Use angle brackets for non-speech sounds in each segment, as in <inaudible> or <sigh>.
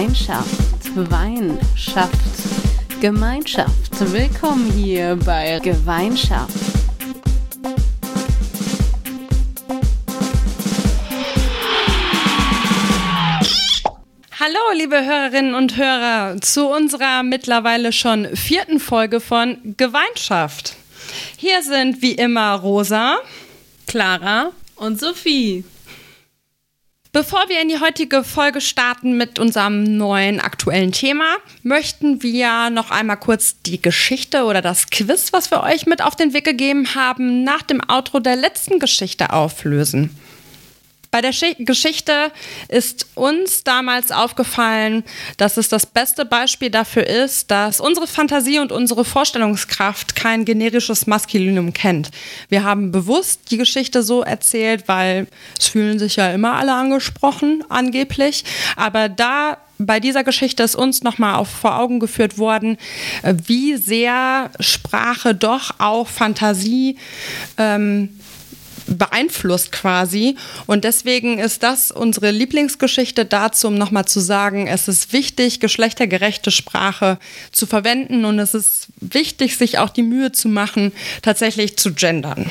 Gemeinschaft, Wein schafft Gemeinschaft. Willkommen hier bei Gemeinschaft. Hallo, liebe Hörerinnen und Hörer, zu unserer mittlerweile schon vierten Folge von Gemeinschaft. Hier sind wie immer Rosa, Clara und Sophie. Bevor wir in die heutige Folge starten mit unserem neuen aktuellen Thema, möchten wir noch einmal kurz die Geschichte oder das Quiz, was wir euch mit auf den Weg gegeben haben, nach dem Outro der letzten Geschichte auflösen. Bei der Geschichte ist uns damals aufgefallen, dass es das beste Beispiel dafür ist, dass unsere Fantasie und unsere Vorstellungskraft kein generisches Maskulinum kennt. Wir haben bewusst die Geschichte so erzählt, weil es fühlen sich ja immer alle angesprochen, angeblich. Aber da bei dieser Geschichte ist uns nochmal vor Augen geführt worden, äh, wie sehr Sprache doch auch Fantasie ähm, beeinflusst quasi. Und deswegen ist das unsere Lieblingsgeschichte dazu, um nochmal zu sagen, es ist wichtig, geschlechtergerechte Sprache zu verwenden und es ist wichtig, sich auch die Mühe zu machen, tatsächlich zu gendern.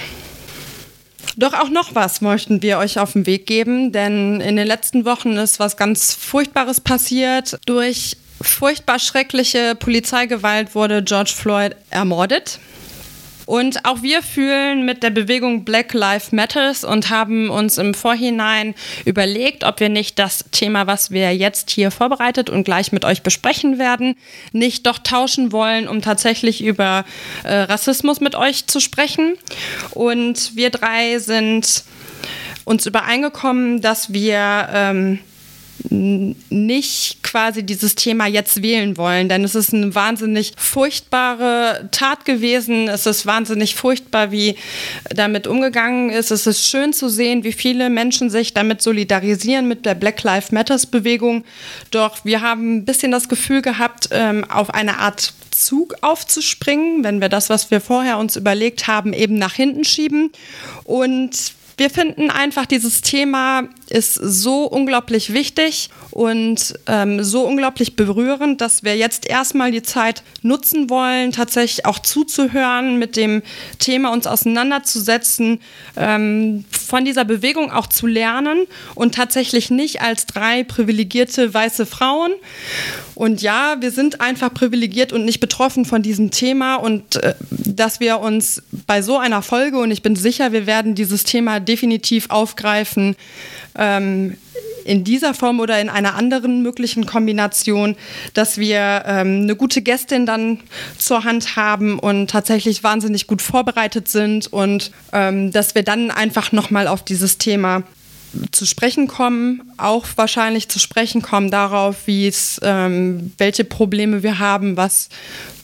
Doch auch noch was möchten wir euch auf den Weg geben, denn in den letzten Wochen ist was ganz Furchtbares passiert. Durch furchtbar schreckliche Polizeigewalt wurde George Floyd ermordet. Und auch wir fühlen mit der Bewegung Black Lives Matters und haben uns im Vorhinein überlegt, ob wir nicht das Thema, was wir jetzt hier vorbereitet und gleich mit euch besprechen werden, nicht doch tauschen wollen, um tatsächlich über äh, Rassismus mit euch zu sprechen. Und wir drei sind uns übereingekommen, dass wir ähm, nicht quasi dieses Thema jetzt wählen wollen, denn es ist eine wahnsinnig furchtbare Tat gewesen. Es ist wahnsinnig furchtbar, wie damit umgegangen ist. Es ist schön zu sehen, wie viele Menschen sich damit solidarisieren mit der Black Lives Matters Bewegung. Doch wir haben ein bisschen das Gefühl gehabt, ähm, auf eine Art Zug aufzuspringen, wenn wir das, was wir vorher uns überlegt haben, eben nach hinten schieben. Und wir finden einfach, dieses Thema ist so unglaublich wichtig und ähm, so unglaublich berührend, dass wir jetzt erstmal die Zeit nutzen wollen, tatsächlich auch zuzuhören, mit dem Thema uns auseinanderzusetzen, ähm, von dieser Bewegung auch zu lernen und tatsächlich nicht als drei privilegierte weiße Frauen. Und ja, wir sind einfach privilegiert und nicht betroffen von diesem Thema und äh, dass wir uns bei so einer Folge, und ich bin sicher, wir werden dieses Thema definitiv aufgreifen, ähm, in dieser Form oder in einer anderen möglichen Kombination, dass wir ähm, eine gute Gästin dann zur Hand haben und tatsächlich wahnsinnig gut vorbereitet sind und ähm, dass wir dann einfach nochmal auf dieses Thema zu sprechen kommen, auch wahrscheinlich zu sprechen kommen darauf, wie es, ähm, welche Probleme wir haben, was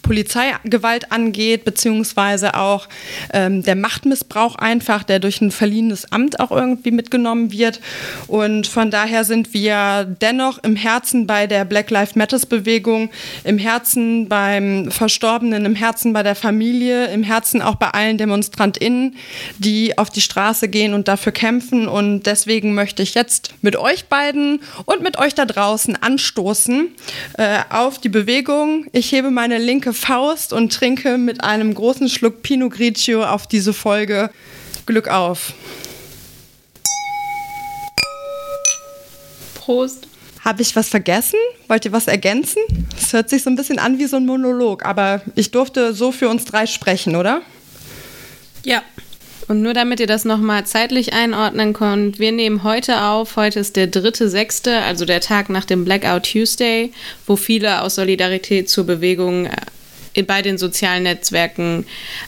Polizeigewalt angeht, beziehungsweise auch ähm, der Machtmissbrauch einfach, der durch ein verliehenes Amt auch irgendwie mitgenommen wird. Und von daher sind wir dennoch im Herzen bei der Black Lives Matters Bewegung, im Herzen beim Verstorbenen, im Herzen bei der Familie, im Herzen auch bei allen DemonstrantInnen, die auf die Straße gehen und dafür kämpfen. Und deswegen möchte ich jetzt mit euch beiden und mit euch da draußen anstoßen äh, auf die Bewegung. Ich hebe meine linke Faust und trinke mit einem großen Schluck Pinot Grigio auf diese Folge. Glück auf. Prost. Habe ich was vergessen? Wollt ihr was ergänzen? Es hört sich so ein bisschen an wie so ein Monolog, aber ich durfte so für uns drei sprechen, oder? Ja. Und nur damit ihr das nochmal zeitlich einordnen könnt, wir nehmen heute auf, heute ist der dritte, sechste, also der Tag nach dem Blackout Tuesday, wo viele aus Solidarität zur Bewegung äh, bei den sozialen Netzwerken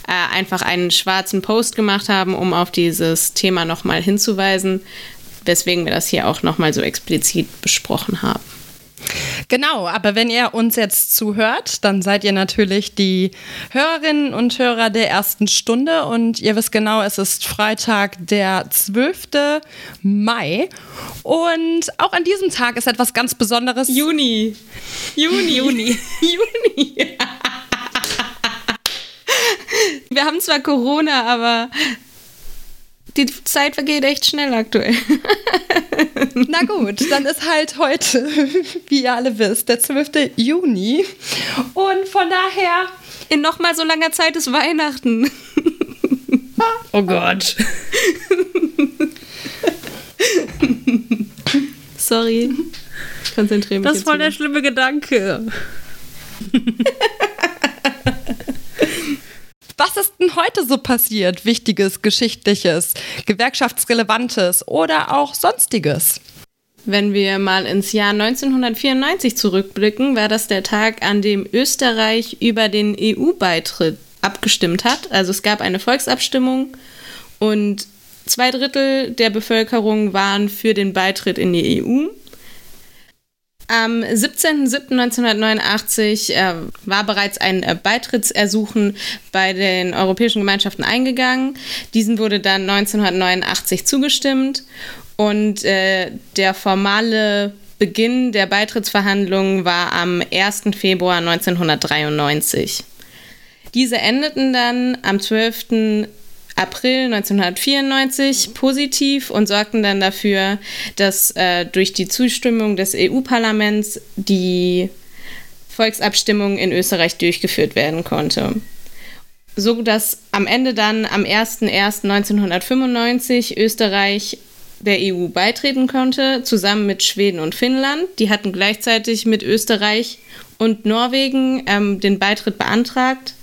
äh, einfach einen schwarzen Post gemacht haben, um auf dieses Thema nochmal hinzuweisen, weswegen wir das hier auch nochmal so explizit besprochen haben. Genau, aber wenn ihr uns jetzt zuhört, dann seid ihr natürlich die Hörerinnen und Hörer der ersten Stunde und ihr wisst genau, es ist Freitag, der 12. Mai und auch an diesem Tag ist etwas ganz Besonderes. Juni. Juni. <laughs> Juni. Juni. <laughs> <laughs> Wir haben zwar Corona, aber die Zeit vergeht echt schnell aktuell. <laughs> Na gut, dann ist halt heute, <laughs> wie ihr alle wisst, der 12. Juni. Und von daher. In noch mal so langer Zeit ist Weihnachten. oh Gott. Sorry. Konzentriere mich. Das ist voll der schlimme Gedanke. Was ist denn heute so passiert? Wichtiges, Geschichtliches, Gewerkschaftsrelevantes oder auch Sonstiges? Wenn wir mal ins Jahr 1994 zurückblicken, war das der Tag, an dem Österreich über den EU-Beitritt abgestimmt hat. Also es gab eine Volksabstimmung und zwei Drittel der Bevölkerung waren für den Beitritt in die EU. Am 17.07.1989 äh, war bereits ein äh, Beitrittsersuchen bei den Europäischen Gemeinschaften eingegangen. Diesen wurde dann 1989 zugestimmt und äh, der formale Beginn der Beitrittsverhandlungen war am 1. Februar 1993. Diese endeten dann am 12. April 1994 positiv und sorgten dann dafür, dass äh, durch die Zustimmung des EU-Parlaments die Volksabstimmung in Österreich durchgeführt werden konnte. So dass am Ende dann am 01.01.1995 Österreich der EU beitreten konnte, zusammen mit Schweden und Finnland. Die hatten gleichzeitig mit Österreich und Norwegen ähm, den Beitritt beantragt.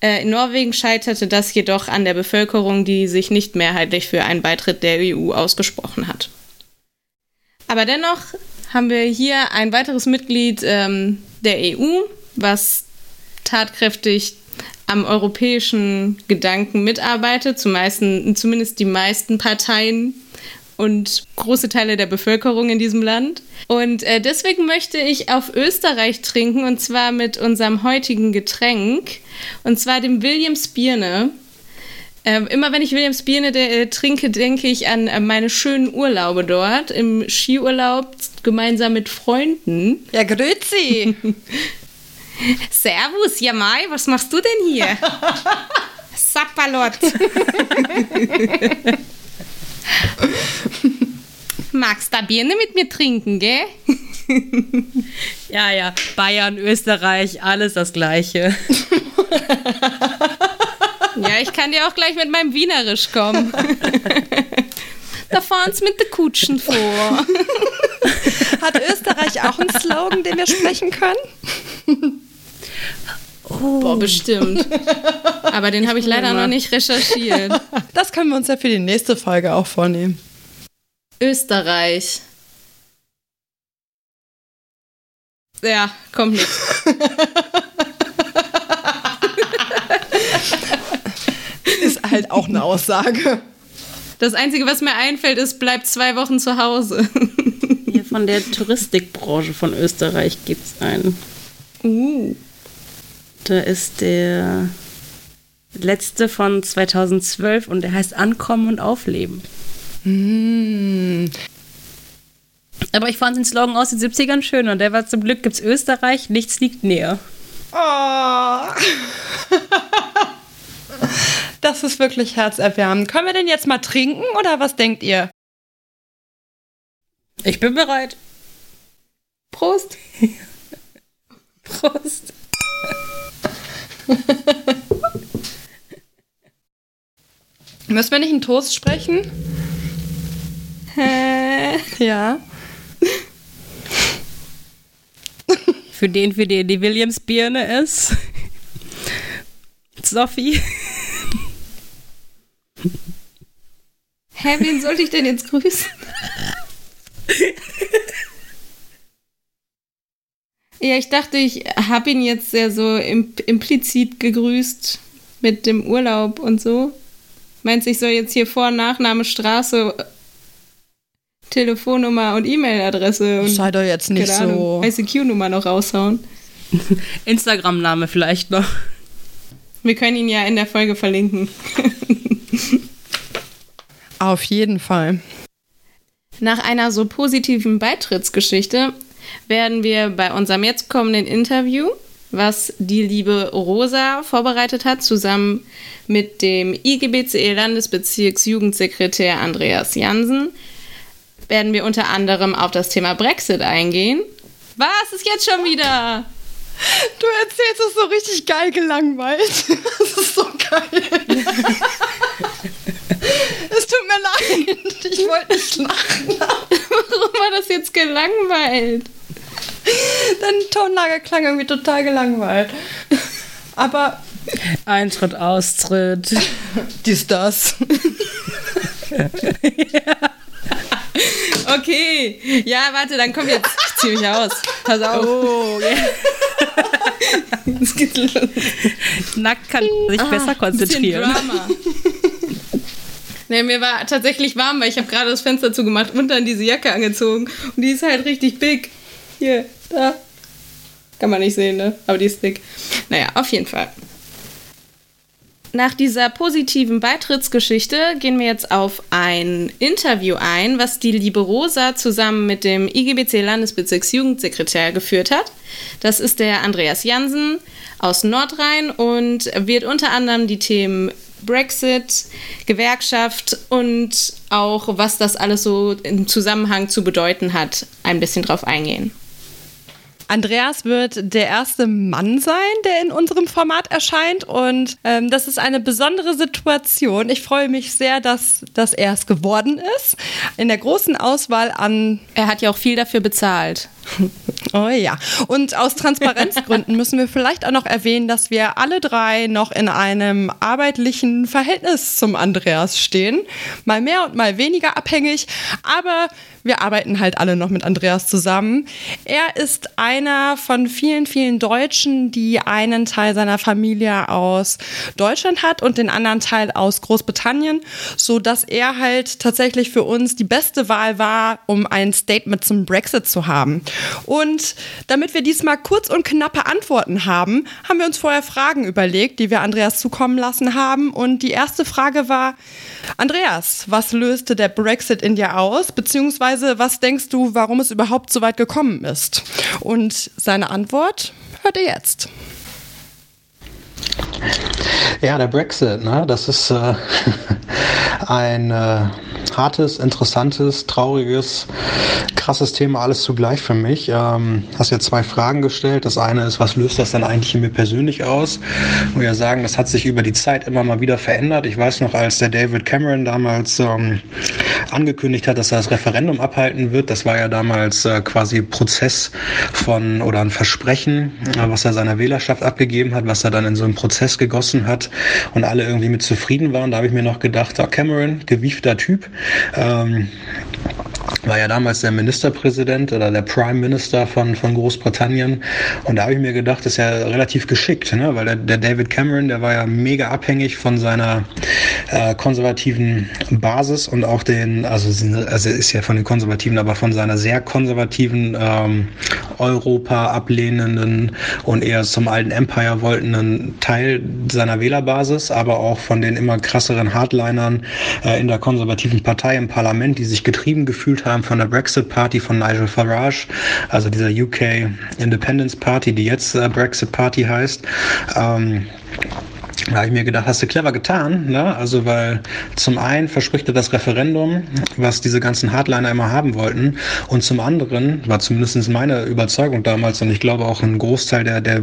Äh, in Norwegen scheiterte das jedoch an der Bevölkerung, die sich nicht mehrheitlich für einen Beitritt der EU ausgesprochen hat. Aber dennoch haben wir hier ein weiteres Mitglied ähm, der EU, was tatkräftig am europäischen Gedanken mitarbeitet, zumeist, zumindest die meisten Parteien und große Teile der Bevölkerung in diesem Land. Und äh, deswegen möchte ich auf Österreich trinken und zwar mit unserem heutigen Getränk und zwar dem Williams Birne. Äh, immer wenn ich Williams Birne de, äh, trinke, denke ich an äh, meine schönen Urlaube dort im Skiurlaub gemeinsam mit Freunden. Ja, grüezi. <laughs> Servus, ja Mai, was machst du denn hier? <laughs> Sapperlot. <laughs> Magst du Birne mit mir trinken, gell? <laughs> ja, ja. Bayern, Österreich, alles das Gleiche. <laughs> ja, ich kann dir auch gleich mit meinem Wienerisch kommen. da fahren sie mit den Kutschen vor. Hat Österreich auch einen Slogan, den wir sprechen können? <laughs> Oh. Boah, bestimmt. Aber den habe ich leider noch nicht recherchiert. <laughs> Das können wir uns ja für die nächste Folge auch vornehmen. Österreich. Ja, kommt nichts. <laughs> Ist halt auch eine Aussage. Das Einzige, was mir einfällt, ist, bleibt zwei Wochen zu Hause. Hier von der Touristikbranche von Österreich gibt es einen. Uh. Da ist der letzte von 2012 und der heißt Ankommen und Aufleben. Mm. Aber ich fand den Slogan aus den 70ern schön und der war zum Glück gibt's Österreich, nichts liegt näher. Oh. <laughs> das ist wirklich herzerwärmend. Können wir denn jetzt mal trinken oder was denkt ihr? Ich bin bereit. Prost. <laughs> Prost. <laughs> Müssen wir nicht einen Toast sprechen? Hä? Ja. <laughs> Für den, für den die Williams-Birne ist. Sophie. Hä, wen sollte ich denn jetzt grüßen? <laughs> Ja, ich dachte, ich habe ihn jetzt sehr so implizit gegrüßt mit dem Urlaub und so. Meinst du, ich soll jetzt hier Vor- Nachname, Straße, Telefonnummer und E-Mail-Adresse und sei doch jetzt nicht so ICQ-Nummer noch raushauen? <laughs> Instagram-Name vielleicht noch. Wir können ihn ja in der Folge verlinken. Auf jeden Fall. Nach einer so positiven Beitrittsgeschichte werden wir bei unserem jetzt kommenden Interview was die liebe Rosa vorbereitet hat, zusammen mit dem IGBCE-Landesbezirksjugendsekretär Andreas Jansen, werden wir unter anderem auf das Thema Brexit eingehen. Was ist jetzt schon wieder? Du erzählst es so richtig geil gelangweilt. <laughs> Das ist so geil. <laughs> tut mir leid. Ich wollte nicht lachen. <laughs> Warum war das jetzt gelangweilt? Deine Tonlage klang irgendwie total gelangweilt. Aber. Eintritt, Austritt. Dies, das. ja. <laughs> Okay. Ja, warte, dann komm jetzt. Ich zieh mich aus. Pass auf. Oh, yeah. <laughs> Nackt kann sich ah, besser konzentrieren. Drama. Nee, mir war tatsächlich warm, weil ich habe gerade das Fenster zugemacht und dann diese Jacke angezogen. Und die ist halt richtig big. Hier, da. Kann man nicht sehen, ne? Aber die ist dick. Naja, auf jeden Fall. Nach dieser positiven Beitrittsgeschichte gehen wir jetzt auf ein Interview ein, was die liebe Rosa zusammen mit dem IGBC Landesbezirksjugendsekretär geführt hat. Das ist der Andreas Jansen aus Nordrhein und wird unter anderem die Themen Brexit, Gewerkschaft und auch was das alles so im Zusammenhang zu bedeuten hat, ein bisschen drauf eingehen. Andreas wird der erste Mann sein, der in unserem Format erscheint. Und ähm, das ist eine besondere Situation. Ich freue mich sehr, dass, dass er es geworden ist. In der großen Auswahl an. Er hat ja auch viel dafür bezahlt. <laughs> Oh ja. Und aus Transparenzgründen müssen wir vielleicht auch noch erwähnen, dass wir alle drei noch in einem arbeitlichen Verhältnis zum Andreas stehen. Mal mehr und mal weniger abhängig. Aber wir arbeiten halt alle noch mit Andreas zusammen. Er ist einer von vielen, vielen Deutschen, die einen Teil seiner Familie aus Deutschland hat und den anderen Teil aus Großbritannien, so dass er halt tatsächlich für uns die beste Wahl war, um ein Statement zum Brexit zu haben. Und damit wir diesmal kurz und knappe Antworten haben, haben wir uns vorher Fragen überlegt, die wir Andreas zukommen lassen haben. Und die erste Frage war, Andreas, was löste der Brexit in dir aus? Beziehungsweise was denkst du, warum es überhaupt so weit gekommen ist? Und seine Antwort hört ihr jetzt. Ja, der Brexit, ne? das ist äh, <laughs> ein äh, hartes, interessantes, trauriges, krasses Thema, alles zugleich für mich. Ähm, hast ja zwei Fragen gestellt. Das eine ist, was löst das denn eigentlich in mir persönlich aus? Ich muss ja sagen, das hat sich über die Zeit immer mal wieder verändert. Ich weiß noch, als der David Cameron damals ähm, angekündigt hat, dass er das Referendum abhalten wird, das war ja damals äh, quasi Prozess von oder ein Versprechen, äh, was er seiner Wählerschaft abgegeben hat, was er dann in so einen Prozess gegossen hat und alle irgendwie mit zufrieden waren. Da habe ich mir noch gedacht, oh, Cameron, gewiefter Typ, ähm, war ja damals der Ministerpräsident oder der Prime Minister von, von Großbritannien. Und da habe ich mir gedacht, das ist ja relativ geschickt, ne? weil der, der David Cameron, der war ja mega abhängig von seiner äh, konservativen Basis und auch den, also, also ist ja von den Konservativen, aber von seiner sehr konservativen ähm, Europa ablehnenden und eher zum alten Empire wolltenden Teil seiner Wählerbasis, aber auch von den immer krasseren Hardlinern äh, in der konservativen Partei im Parlament, die sich getrieben gefühlt haben von der Brexit Party von Nigel Farage, also dieser UK Independence Party, die jetzt äh, Brexit Party heißt. Ähm, da habe ich mir gedacht, hast du clever getan, ne? Also weil zum einen verspricht er das Referendum, was diese ganzen Hardliner immer haben wollten, und zum anderen war zumindest meine Überzeugung damals und ich glaube auch ein Großteil der der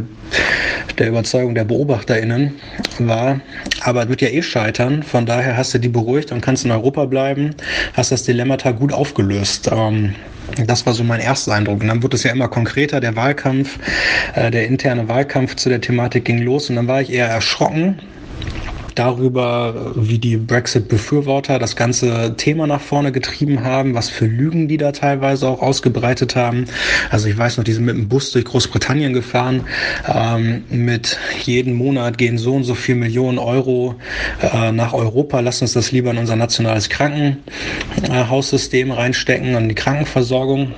der Überzeugung der BeobachterInnen war, aber es wird ja eh scheitern, von daher hast du die beruhigt und kannst in Europa bleiben, hast das Dilemmata gut aufgelöst. Ähm, das war so mein erster Eindruck. Und dann wurde es ja immer konkreter, der Wahlkampf, äh, der interne Wahlkampf zu der Thematik ging los und dann war ich eher erschrocken, darüber, wie die Brexit-Befürworter das ganze Thema nach vorne getrieben haben, was für Lügen die da teilweise auch ausgebreitet haben. Also ich weiß noch, die sind mit dem Bus durch Großbritannien gefahren. Ähm, mit jeden Monat gehen so und so viel Millionen Euro äh, nach Europa. Lass uns das lieber in unser nationales Krankenhaussystem reinstecken, an die Krankenversorgung.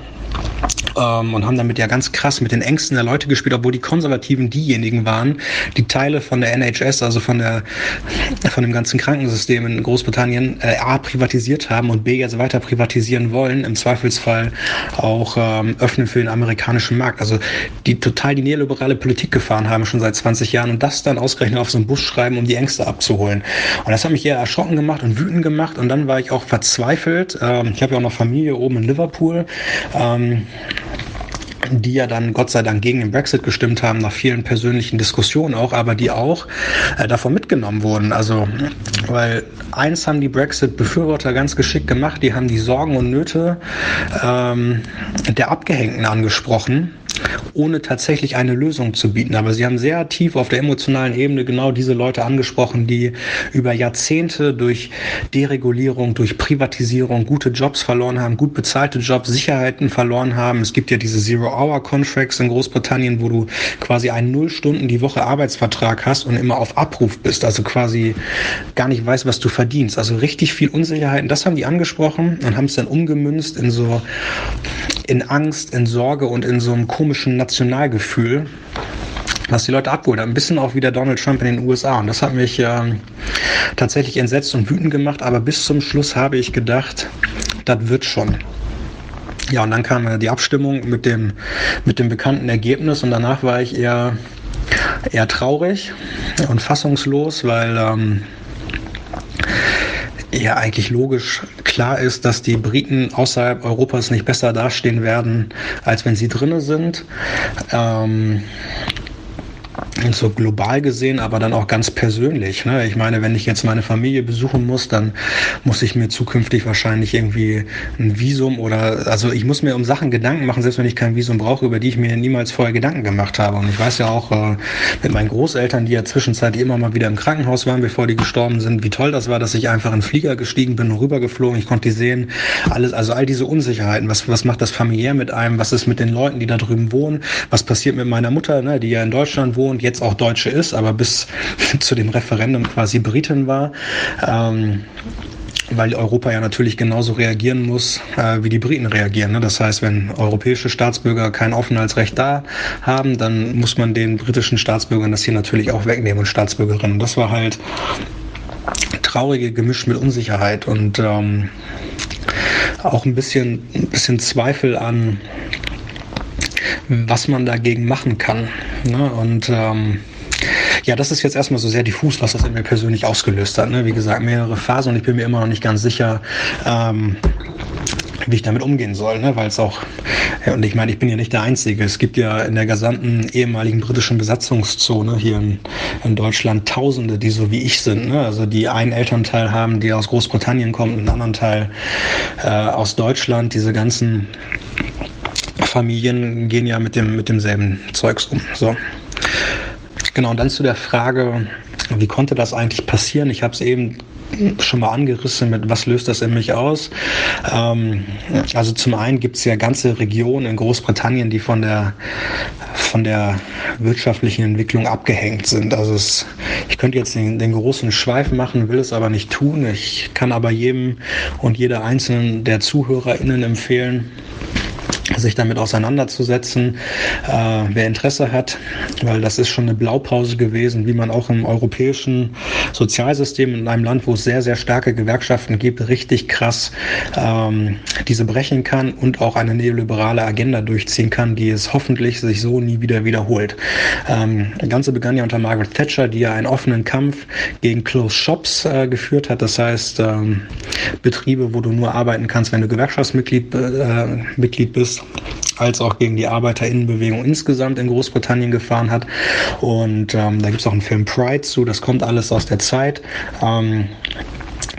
Ähm, und haben damit ja ganz krass mit den Ängsten der Leute gespielt, obwohl die Konservativen diejenigen waren, die Teile von der NHS, also von der von dem ganzen Krankensystem in Großbritannien, äh, A privatisiert haben und B jetzt weiter privatisieren wollen, im Zweifelsfall auch ähm, öffnen für den amerikanischen Markt. Also die total die neoliberale Politik gefahren haben schon seit 20 Jahren und das dann ausgerechnet auf so einen Bus schreiben, um die Ängste abzuholen. Und das hat mich eher erschrocken gemacht und wütend gemacht und dann war ich auch verzweifelt. Ähm, ich habe ja auch noch Familie oben in Liverpool. Ähm, die ja dann Gott sei Dank gegen den Brexit gestimmt haben, nach vielen persönlichen Diskussionen auch, aber die auch äh, davon mitgenommen wurden. Also, weil eins haben die Brexit-Befürworter ganz geschickt gemacht, die haben die Sorgen und Nöte ähm, der Abgehängten angesprochen ohne tatsächlich eine Lösung zu bieten. Aber sie haben sehr tief auf der emotionalen Ebene genau diese Leute angesprochen, die über Jahrzehnte durch Deregulierung, durch Privatisierung gute Jobs verloren haben, gut bezahlte Jobs, Sicherheiten verloren haben. Es gibt ja diese Zero-Hour-Contracts in Großbritannien, wo du quasi einen Null Stunden die Woche Arbeitsvertrag hast und immer auf Abruf bist, also quasi gar nicht weißt, was du verdienst. Also richtig viel Unsicherheiten. Das haben die angesprochen und haben es dann umgemünzt in so in Angst, in Sorge und in so einem komischen Nationalgefühl, was die Leute abgeholt hat. Ein bisschen auch wie der Donald Trump in den USA. Und das hat mich äh, tatsächlich entsetzt und wütend gemacht. Aber bis zum Schluss habe ich gedacht, das wird schon. Ja, und dann kam die Abstimmung mit dem, mit dem bekannten Ergebnis und danach war ich eher, eher traurig und fassungslos, weil ähm, ja eigentlich logisch klar ist, dass die Briten außerhalb Europas nicht besser dastehen werden, als wenn sie drinnen sind. Ähm, so global gesehen, aber dann auch ganz persönlich. Ne? Ich meine, wenn ich jetzt meine Familie besuchen muss, dann muss ich mir zukünftig wahrscheinlich irgendwie ein Visum oder, also ich muss mir um Sachen Gedanken machen, selbst wenn ich kein Visum brauche, über die ich mir niemals vorher Gedanken gemacht habe. Und ich weiß ja auch äh, mit meinen Großeltern, die ja zwischenzeitlich immer mal wieder im Krankenhaus waren, bevor die gestorben sind, wie toll das war, dass ich einfach in den Flieger gestiegen bin und rübergeflogen. Ich konnte die sehen. Alles, also all diese Unsicherheiten. Was, was macht das familiär mit einem? Was ist mit den Leuten, die da drüben wohnen? Was passiert mit meiner Mutter, ne, die ja in Deutschland wohnt, jetzt auch Deutsche ist, aber bis <laughs> zu dem Referendum quasi Britin war. Ähm, weil Europa ja natürlich genauso reagieren muss, äh, wie die Briten reagieren. Ne? Das heißt, wenn europäische Staatsbürger kein Aufenthaltsrecht da haben, dann muss man den britischen Staatsbürgern das hier natürlich auch wegnehmen und Staatsbürgerinnen. Das war halt traurige gemischt mit Unsicherheit und ähm, auch ein bisschen, ein bisschen Zweifel an was man dagegen machen kann. Ne? Und ähm, ja, das ist jetzt erstmal so sehr diffus, was das in mir persönlich ausgelöst hat. Ne? Wie gesagt, mehrere Phasen und ich bin mir immer noch nicht ganz sicher, ähm, wie ich damit umgehen soll, ne? weil es auch, ja, und ich meine, ich bin ja nicht der Einzige. Es gibt ja in der gesamten ehemaligen britischen Besatzungszone hier in, in Deutschland Tausende, die so wie ich sind, ne? also die einen Elternteil haben, die aus Großbritannien kommt, und einen anderen Teil äh, aus Deutschland. Diese ganzen Familien gehen ja mit dem mit demselben Zeugs um. So. Genau, und dann zu der Frage, wie konnte das eigentlich passieren? Ich habe es eben schon mal angerissen mit, was löst das in mich aus? Ähm, also zum einen gibt es ja ganze Regionen in Großbritannien, die von der von der wirtschaftlichen Entwicklung abgehängt sind. Also es, ich könnte jetzt den, den großen Schweif machen, will es aber nicht tun. Ich kann aber jedem und jeder einzelnen der ZuhörerInnen empfehlen, sich damit auseinanderzusetzen, äh, wer Interesse hat, weil das ist schon eine Blaupause gewesen, wie man auch im europäischen Sozialsystem in einem Land, wo es sehr, sehr starke Gewerkschaften gibt, richtig krass ähm, diese brechen kann und auch eine neoliberale Agenda durchziehen kann, die es hoffentlich sich so nie wieder wiederholt. Ähm, das Ganze begann ja unter Margaret Thatcher, die ja einen offenen Kampf gegen Closed Shops äh, geführt hat, das heißt ähm, Betriebe, wo du nur arbeiten kannst, wenn du Gewerkschaftsmitglied äh, Mitglied bist als auch gegen die Arbeiterinnenbewegung insgesamt in Großbritannien gefahren hat. Und ähm, da gibt es auch einen Film Pride zu, das kommt alles aus der Zeit. Ähm,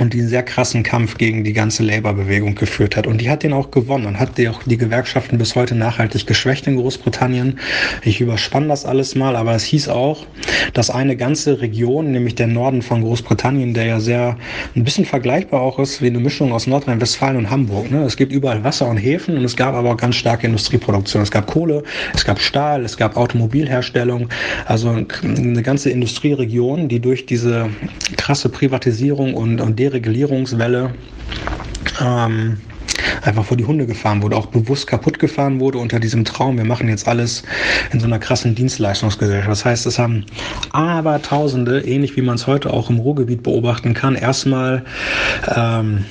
und die sehr krassen Kampf gegen die ganze Labour-Bewegung geführt hat. Und die hat den auch gewonnen und hat die auch die Gewerkschaften bis heute nachhaltig geschwächt in Großbritannien. Ich überspanne das alles mal, aber es hieß auch, dass eine ganze Region, nämlich der Norden von Großbritannien, der ja sehr ein bisschen vergleichbar auch ist wie eine Mischung aus Nordrhein-Westfalen und Hamburg. Ne? Es gibt überall Wasser und Häfen und es gab aber auch ganz starke Industrieproduktion. Es gab Kohle, es gab Stahl, es gab Automobilherstellung, also eine ganze Industrieregion, die durch diese krasse Privatisierung und, und Deregulierungswelle ähm, einfach vor die Hunde gefahren wurde, auch bewusst kaputt gefahren wurde unter diesem Traum, wir machen jetzt alles in so einer krassen Dienstleistungsgesellschaft. Das heißt, es haben aber Tausende, ähnlich wie man es heute auch im Ruhrgebiet beobachten kann, erstmal ähm,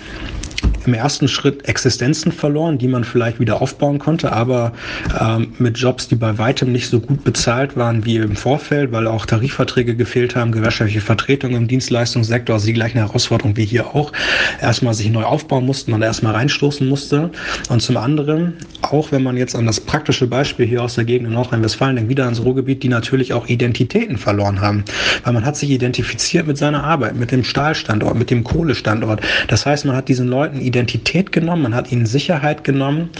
im ersten Schritt Existenzen verloren, die man vielleicht wieder aufbauen konnte, aber ähm, mit Jobs, die bei weitem nicht so gut bezahlt waren wie im Vorfeld, weil auch Tarifverträge gefehlt haben, gewerkschaftliche Vertretung im Dienstleistungssektor, also die gleichen Herausforderungen wie hier auch, erstmal sich neu aufbauen musste, man erstmal reinstoßen musste. Und zum anderen, auch wenn man jetzt an das praktische Beispiel hier aus der Gegend in Nordrhein-Westfalen denkt, wieder ans Ruhrgebiet, die natürlich auch Identitäten verloren haben, weil man hat sich identifiziert mit seiner Arbeit, mit dem Stahlstandort, mit dem Kohlestandort. Das heißt, man hat diesen Leuten Identität genommen, man hat ihnen Sicherheit genommen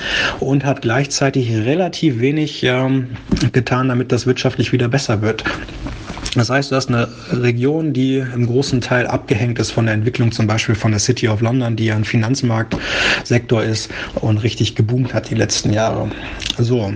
und hat gleichzeitig relativ wenig ähm, getan, damit das wirtschaftlich wieder besser wird. Das heißt, du hast eine Region, die im großen Teil abgehängt ist von der Entwicklung zum Beispiel von der City of London, die ja ein Finanzmarktsektor ist und richtig geboomt hat die letzten Jahre. So,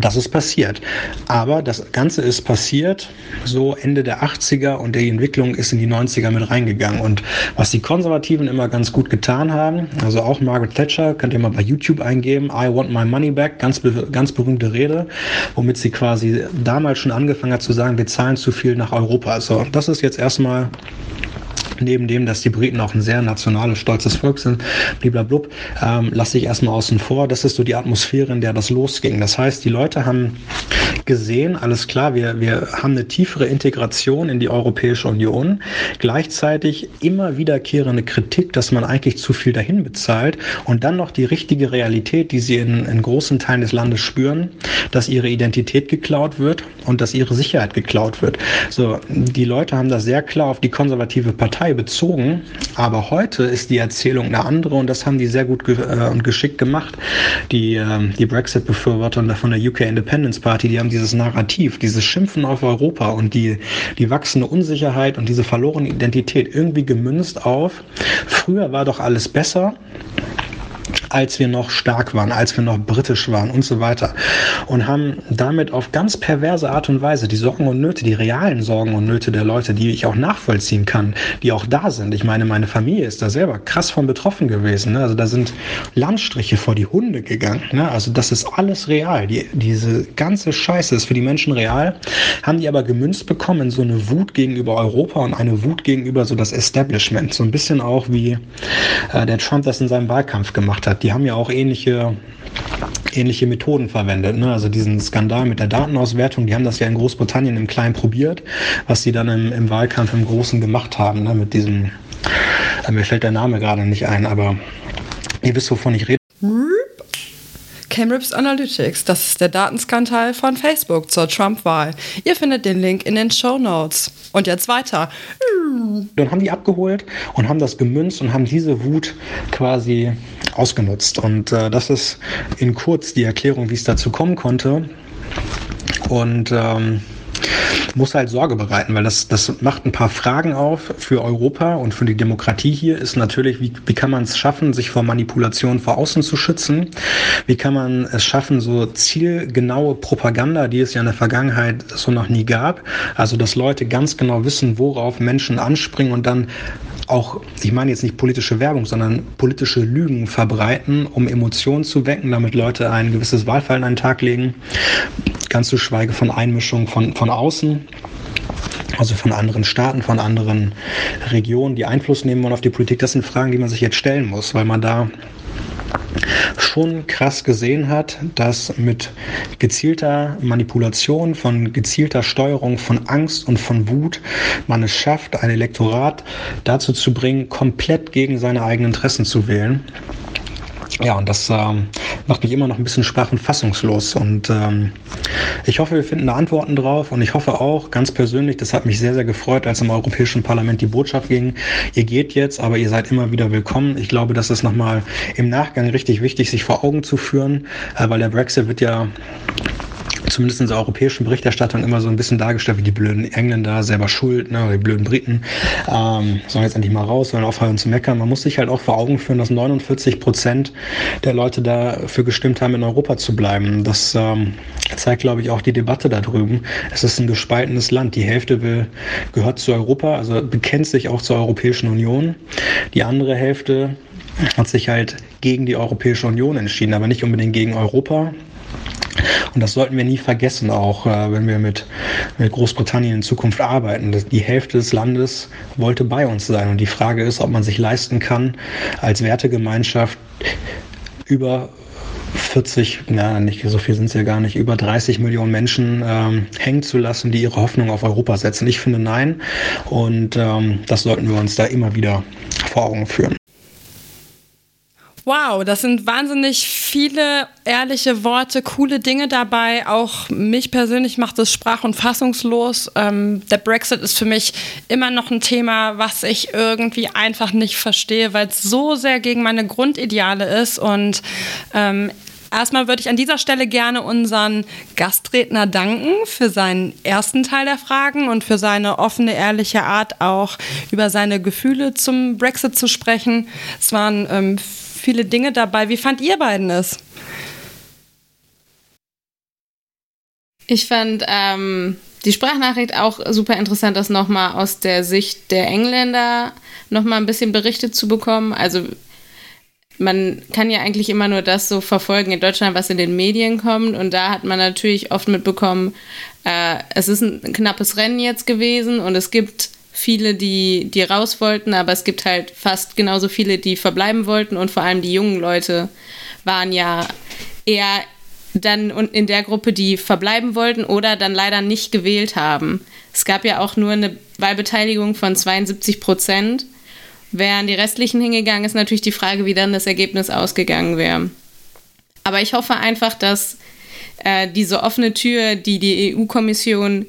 das ist passiert. Aber das Ganze ist passiert so Ende der 80er und die Entwicklung ist in die 90er mit reingegangen. Und was die Konservativen immer ganz gut getan haben, also auch Margaret Thatcher, könnt ihr mal bei YouTube eingeben, I want my money back, ganz, ganz berühmte Rede, womit sie quasi damals schon angefangen hat zu sagen, wir zahlen zu viel nach Europa. Also das ist jetzt erstmal neben dem, dass die Briten auch ein sehr nationales, stolzes Volk sind, bliblablub, ähm, lasse ich erstmal außen vor. Das ist so die Atmosphäre, in der das losging. Das heißt, die Leute haben gesehen, alles klar, wir, wir haben eine tiefere Integration in die Europäische Union, gleichzeitig immer wiederkehrende Kritik, dass man eigentlich zu viel dahin bezahlt und dann noch die richtige Realität, die sie in, in großen Teilen des Landes spüren, dass ihre Identität geklaut wird und dass ihre Sicherheit geklaut wird. So, die Leute haben das sehr klar auf die konservative Partei bezogen, aber heute ist die Erzählung eine andere und das haben die sehr gut ge äh, und geschickt gemacht. Die, äh, die Brexit-Befürworter von der UK Independence Party, die haben dieses Narrativ, dieses Schimpfen auf Europa und die, die wachsende Unsicherheit und diese verlorene Identität irgendwie gemünzt auf, früher war doch alles besser als wir noch stark waren, als wir noch britisch waren und so weiter. Und haben damit auf ganz perverse Art und Weise die Sorgen und Nöte, die realen Sorgen und Nöte der Leute, die ich auch nachvollziehen kann, die auch da sind. Ich meine, meine Familie ist da selber krass von betroffen gewesen. Ne? Also da sind Landstriche vor die Hunde gegangen. Ne? Also das ist alles real. Die, diese ganze Scheiße ist für die Menschen real, haben die aber gemünzt bekommen in so eine Wut gegenüber Europa und eine Wut gegenüber so das Establishment. So ein bisschen auch wie äh, der Trump das in seinem Wahlkampf gemacht hat die haben ja auch ähnliche ähnliche Methoden verwendet. Ne? Also diesen Skandal mit der Datenauswertung, die haben das ja in Großbritannien im Kleinen probiert, was sie dann im, im Wahlkampf im Großen gemacht haben, ne? mit diesem, äh, mir fällt der Name gerade nicht ein, aber ihr wisst, wovon ich rede. Cambridge Analytics, das ist der Datenskandal von Facebook zur Trump-Wahl. Ihr findet den Link in den Show Notes. Und jetzt weiter. Dann haben die abgeholt und haben das gemünzt und haben diese Wut quasi ausgenutzt. Und äh, das ist in kurz die Erklärung, wie es dazu kommen konnte. Und ähm, muss halt Sorge bereiten, weil das, das macht ein paar Fragen auf für Europa und für die Demokratie hier, ist natürlich, wie, wie kann man es schaffen, sich vor Manipulation vor außen zu schützen? Wie kann man es schaffen, so zielgenaue Propaganda, die es ja in der Vergangenheit so noch nie gab, also dass Leute ganz genau wissen, worauf Menschen anspringen und dann auch, ich meine jetzt nicht politische Werbung, sondern politische Lügen verbreiten, um Emotionen zu wecken, damit Leute ein gewisses Wahlfallen an den Tag legen. Ganz zu schweige von Einmischung von, von außen also von anderen Staaten, von anderen Regionen, die Einfluss nehmen wollen auf die Politik, das sind Fragen, die man sich jetzt stellen muss, weil man da schon krass gesehen hat, dass mit gezielter Manipulation, von gezielter Steuerung, von Angst und von Wut man es schafft, ein Elektorat dazu zu bringen, komplett gegen seine eigenen Interessen zu wählen. Ja, und das ähm, macht mich immer noch ein bisschen sprach- und fassungslos. Und ähm, ich hoffe, wir finden da Antworten drauf. Und ich hoffe auch, ganz persönlich, das hat mich sehr, sehr gefreut, als im Europäischen Parlament die Botschaft ging, ihr geht jetzt, aber ihr seid immer wieder willkommen. Ich glaube, das ist nochmal im Nachgang richtig wichtig, sich vor Augen zu führen, äh, weil der Brexit wird ja zumindest in der europäischen Berichterstattung immer so ein bisschen dargestellt wie die blöden Engländer, selber schuld, ne, die blöden Briten, ähm, sollen jetzt endlich mal raus, sollen aufhören zu meckern. Man muss sich halt auch vor Augen führen, dass 49 Prozent der Leute dafür gestimmt haben, in Europa zu bleiben. Das ähm, zeigt, glaube ich, auch die Debatte da drüben. Es ist ein gespaltenes Land. Die Hälfte will, gehört zu Europa, also bekennt sich auch zur Europäischen Union. Die andere Hälfte hat sich halt gegen die Europäische Union entschieden, aber nicht unbedingt gegen Europa. Und das sollten wir nie vergessen, auch äh, wenn wir mit, mit Großbritannien in Zukunft arbeiten. Die Hälfte des Landes wollte bei uns sein. Und die Frage ist, ob man sich leisten kann, als Wertegemeinschaft über 40, na, nicht so viel sind es ja gar nicht, über 30 Millionen Menschen ähm, hängen zu lassen, die ihre Hoffnung auf Europa setzen. Ich finde nein. Und ähm, das sollten wir uns da immer wieder vor Augen führen. Wow, das sind wahnsinnig viele ehrliche Worte, coole Dinge dabei. Auch mich persönlich macht es sprach- und fassungslos. Ähm, der Brexit ist für mich immer noch ein Thema, was ich irgendwie einfach nicht verstehe, weil es so sehr gegen meine Grundideale ist. Und ähm, Erstmal würde ich an dieser Stelle gerne unseren Gastredner danken für seinen ersten Teil der Fragen und für seine offene, ehrliche Art, auch über seine Gefühle zum Brexit zu sprechen. Es waren ähm, viele Dinge dabei. Wie fand ihr beiden es? Ich fand ähm, die Sprachnachricht auch super interessant, das nochmal aus der Sicht der Engländer nochmal ein bisschen berichtet zu bekommen. Also man kann ja eigentlich immer nur das so verfolgen in Deutschland, was in den Medien kommt. Und da hat man natürlich oft mitbekommen, äh, es ist ein knappes Rennen jetzt gewesen und es gibt viele, die, die raus wollten, aber es gibt halt fast genauso viele, die verbleiben wollten und vor allem die jungen Leute waren ja eher dann in der Gruppe, die verbleiben wollten oder dann leider nicht gewählt haben. Es gab ja auch nur eine Wahlbeteiligung von 72 Prozent. Wären die restlichen hingegangen, ist natürlich die Frage, wie dann das Ergebnis ausgegangen wäre. Aber ich hoffe einfach, dass äh, diese offene Tür, die die EU-Kommission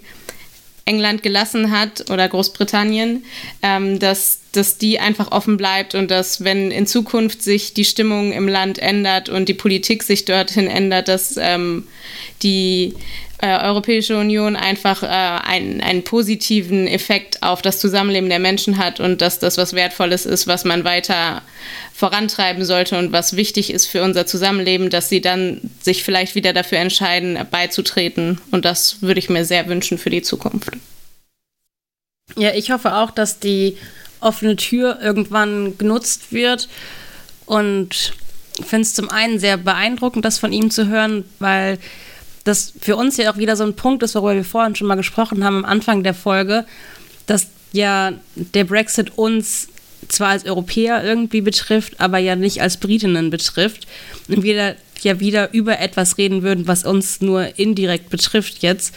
England gelassen hat oder Großbritannien, ähm, dass, dass die einfach offen bleibt und dass, wenn in Zukunft sich die Stimmung im Land ändert und die Politik sich dorthin ändert, dass ähm, die äh, Europäische Union einfach äh, einen, einen positiven Effekt auf das Zusammenleben der Menschen hat und dass das was Wertvolles ist, was man weiter vorantreiben sollte und was wichtig ist für unser Zusammenleben, dass sie dann sich vielleicht wieder dafür entscheiden, beizutreten. Und das würde ich mir sehr wünschen für die Zukunft. Ja, ich hoffe auch, dass die offene Tür irgendwann genutzt wird. Und finde es zum einen sehr beeindruckend, das von ihm zu hören, weil das für uns ja auch wieder so ein Punkt ist, worüber wir vorhin schon mal gesprochen haben am Anfang der Folge, dass ja der Brexit uns zwar als Europäer irgendwie betrifft, aber ja nicht als Britinnen betrifft. Und wir ja wieder über etwas reden würden, was uns nur indirekt betrifft jetzt.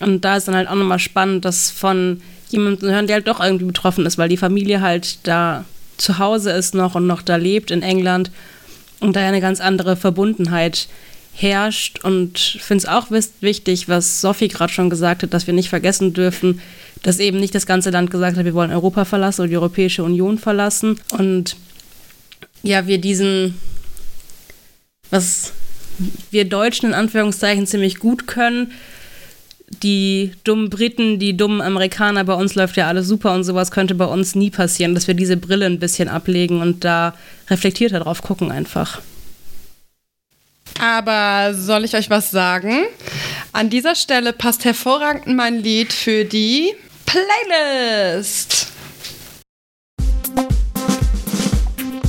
Und da ist dann halt auch nochmal spannend, das von jemandem hören, der halt doch irgendwie betroffen ist, weil die Familie halt da zu Hause ist noch und noch da lebt in England und da ja eine ganz andere Verbundenheit herrscht. Und ich finde es auch wichtig, was Sophie gerade schon gesagt hat, dass wir nicht vergessen dürfen, dass eben nicht das ganze Land gesagt hat, wir wollen Europa verlassen oder die Europäische Union verlassen. Und ja, wir diesen, was wir Deutschen in Anführungszeichen ziemlich gut können, die dummen Briten, die dummen Amerikaner, bei uns läuft ja alles super und sowas könnte bei uns nie passieren, dass wir diese Brille ein bisschen ablegen und da reflektierter drauf gucken einfach. Aber soll ich euch was sagen? An dieser Stelle passt hervorragend mein Lied für die Playlist.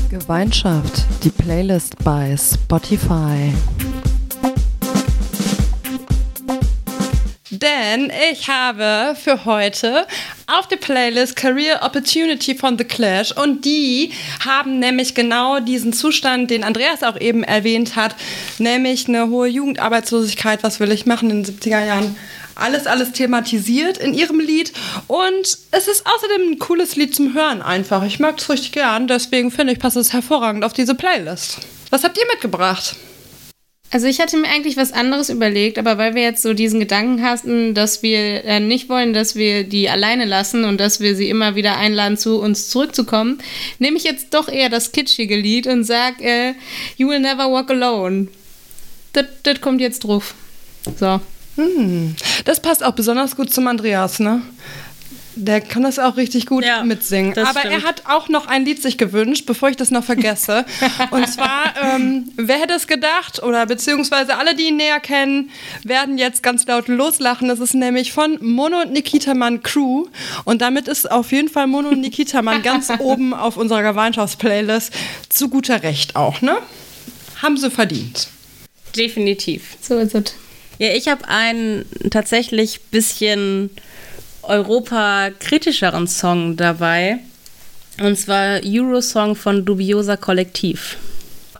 Gemeinschaft, die Playlist bei Spotify. Denn ich habe für heute auf der Playlist Career Opportunity von The Clash und die haben nämlich genau diesen Zustand, den Andreas auch eben erwähnt hat, nämlich eine hohe Jugendarbeitslosigkeit. Was will ich machen in den 70er Jahren? alles, alles thematisiert in ihrem Lied. Und es ist außerdem ein cooles Lied zum Hören einfach. Ich mag es richtig gern, deswegen finde ich, passt es hervorragend auf diese Playlist. Was habt ihr mitgebracht? Also ich hatte mir eigentlich was anderes überlegt, aber weil wir jetzt so diesen Gedanken hatten, dass wir äh, nicht wollen, dass wir die alleine lassen und dass wir sie immer wieder einladen, zu uns zurückzukommen, nehme ich jetzt doch eher das kitschige Lied und sage, äh, You will never walk alone. Das kommt jetzt drauf. So. Hm. Das passt auch besonders gut zum Andreas, ne? Der kann das auch richtig gut ja, mitsingen. Aber stimmt. er hat auch noch ein Lied sich gewünscht, bevor ich das noch vergesse. <laughs> und zwar, ähm, wer hätte es gedacht, oder beziehungsweise alle, die ihn näher kennen, werden jetzt ganz laut loslachen. Das ist nämlich von Mono und Nikita Mann Crew. Und damit ist auf jeden Fall Mono und Nikita Mann ganz <laughs> oben auf unserer Gemeinschaftsplaylist. Zu guter Recht auch, ne? Haben sie verdient. Definitiv. So ist es. Ja, ich habe einen tatsächlich bisschen europakritischeren Song dabei. Und zwar Eurosong von Dubiosa Kollektiv.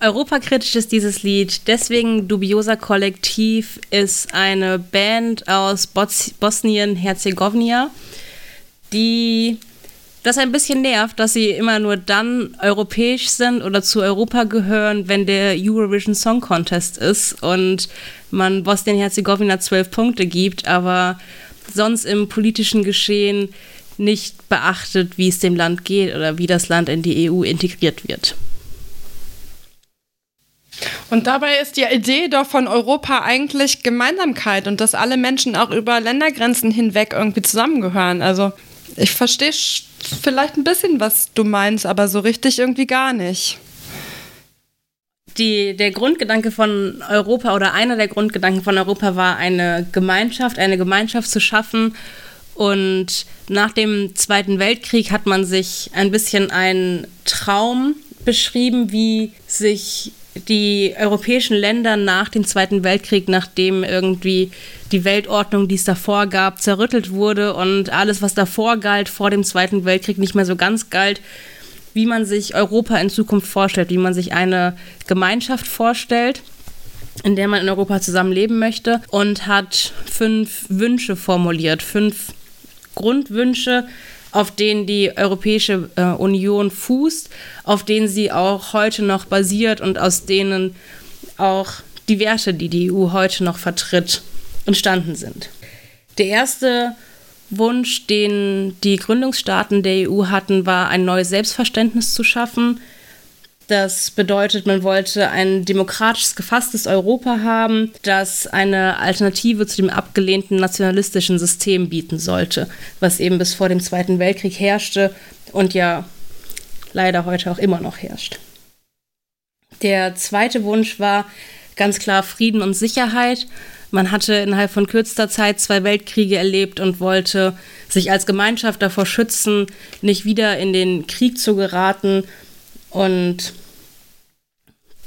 Europakritisch ist dieses Lied, deswegen Dubiosa Kollektiv ist eine Band aus Bosnien-Herzegowina, die das ein bisschen nervt, dass sie immer nur dann europäisch sind oder zu Europa gehören, wenn der Eurovision Song Contest ist und man Bosnien-Herzegowina zwölf Punkte gibt, aber sonst im politischen Geschehen nicht beachtet, wie es dem Land geht oder wie das Land in die EU integriert wird. Und dabei ist die Idee doch von Europa eigentlich Gemeinsamkeit und dass alle Menschen auch über Ländergrenzen hinweg irgendwie zusammengehören. Also ich verstehe vielleicht ein bisschen, was du meinst, aber so richtig irgendwie gar nicht die, der Grundgedanke von Europa oder einer der Grundgedanken von Europa war, eine Gemeinschaft, eine Gemeinschaft zu schaffen. Und nach dem Zweiten Weltkrieg hat man sich ein bisschen einen Traum beschrieben, wie sich die europäischen Länder nach dem Zweiten Weltkrieg, nachdem irgendwie die Weltordnung, die es davor gab, zerrüttelt wurde und alles, was davor galt, vor dem Zweiten Weltkrieg nicht mehr so ganz galt, wie man sich Europa in Zukunft vorstellt, wie man sich eine Gemeinschaft vorstellt in der man in Europa zusammenleben möchte und hat fünf Wünsche formuliert, fünf Grundwünsche, auf denen die Europäische äh, Union fußt, auf denen sie auch heute noch basiert und aus denen auch die Werte, die die EU heute noch vertritt, entstanden sind. Der erste Wunsch, den die Gründungsstaaten der EU hatten, war, ein neues Selbstverständnis zu schaffen. Das bedeutet, man wollte ein demokratisch gefasstes Europa haben, das eine Alternative zu dem abgelehnten nationalistischen System bieten sollte, was eben bis vor dem Zweiten Weltkrieg herrschte und ja leider heute auch immer noch herrscht. Der zweite Wunsch war ganz klar Frieden und Sicherheit. Man hatte innerhalb von kürzester Zeit zwei Weltkriege erlebt und wollte sich als Gemeinschaft davor schützen, nicht wieder in den Krieg zu geraten und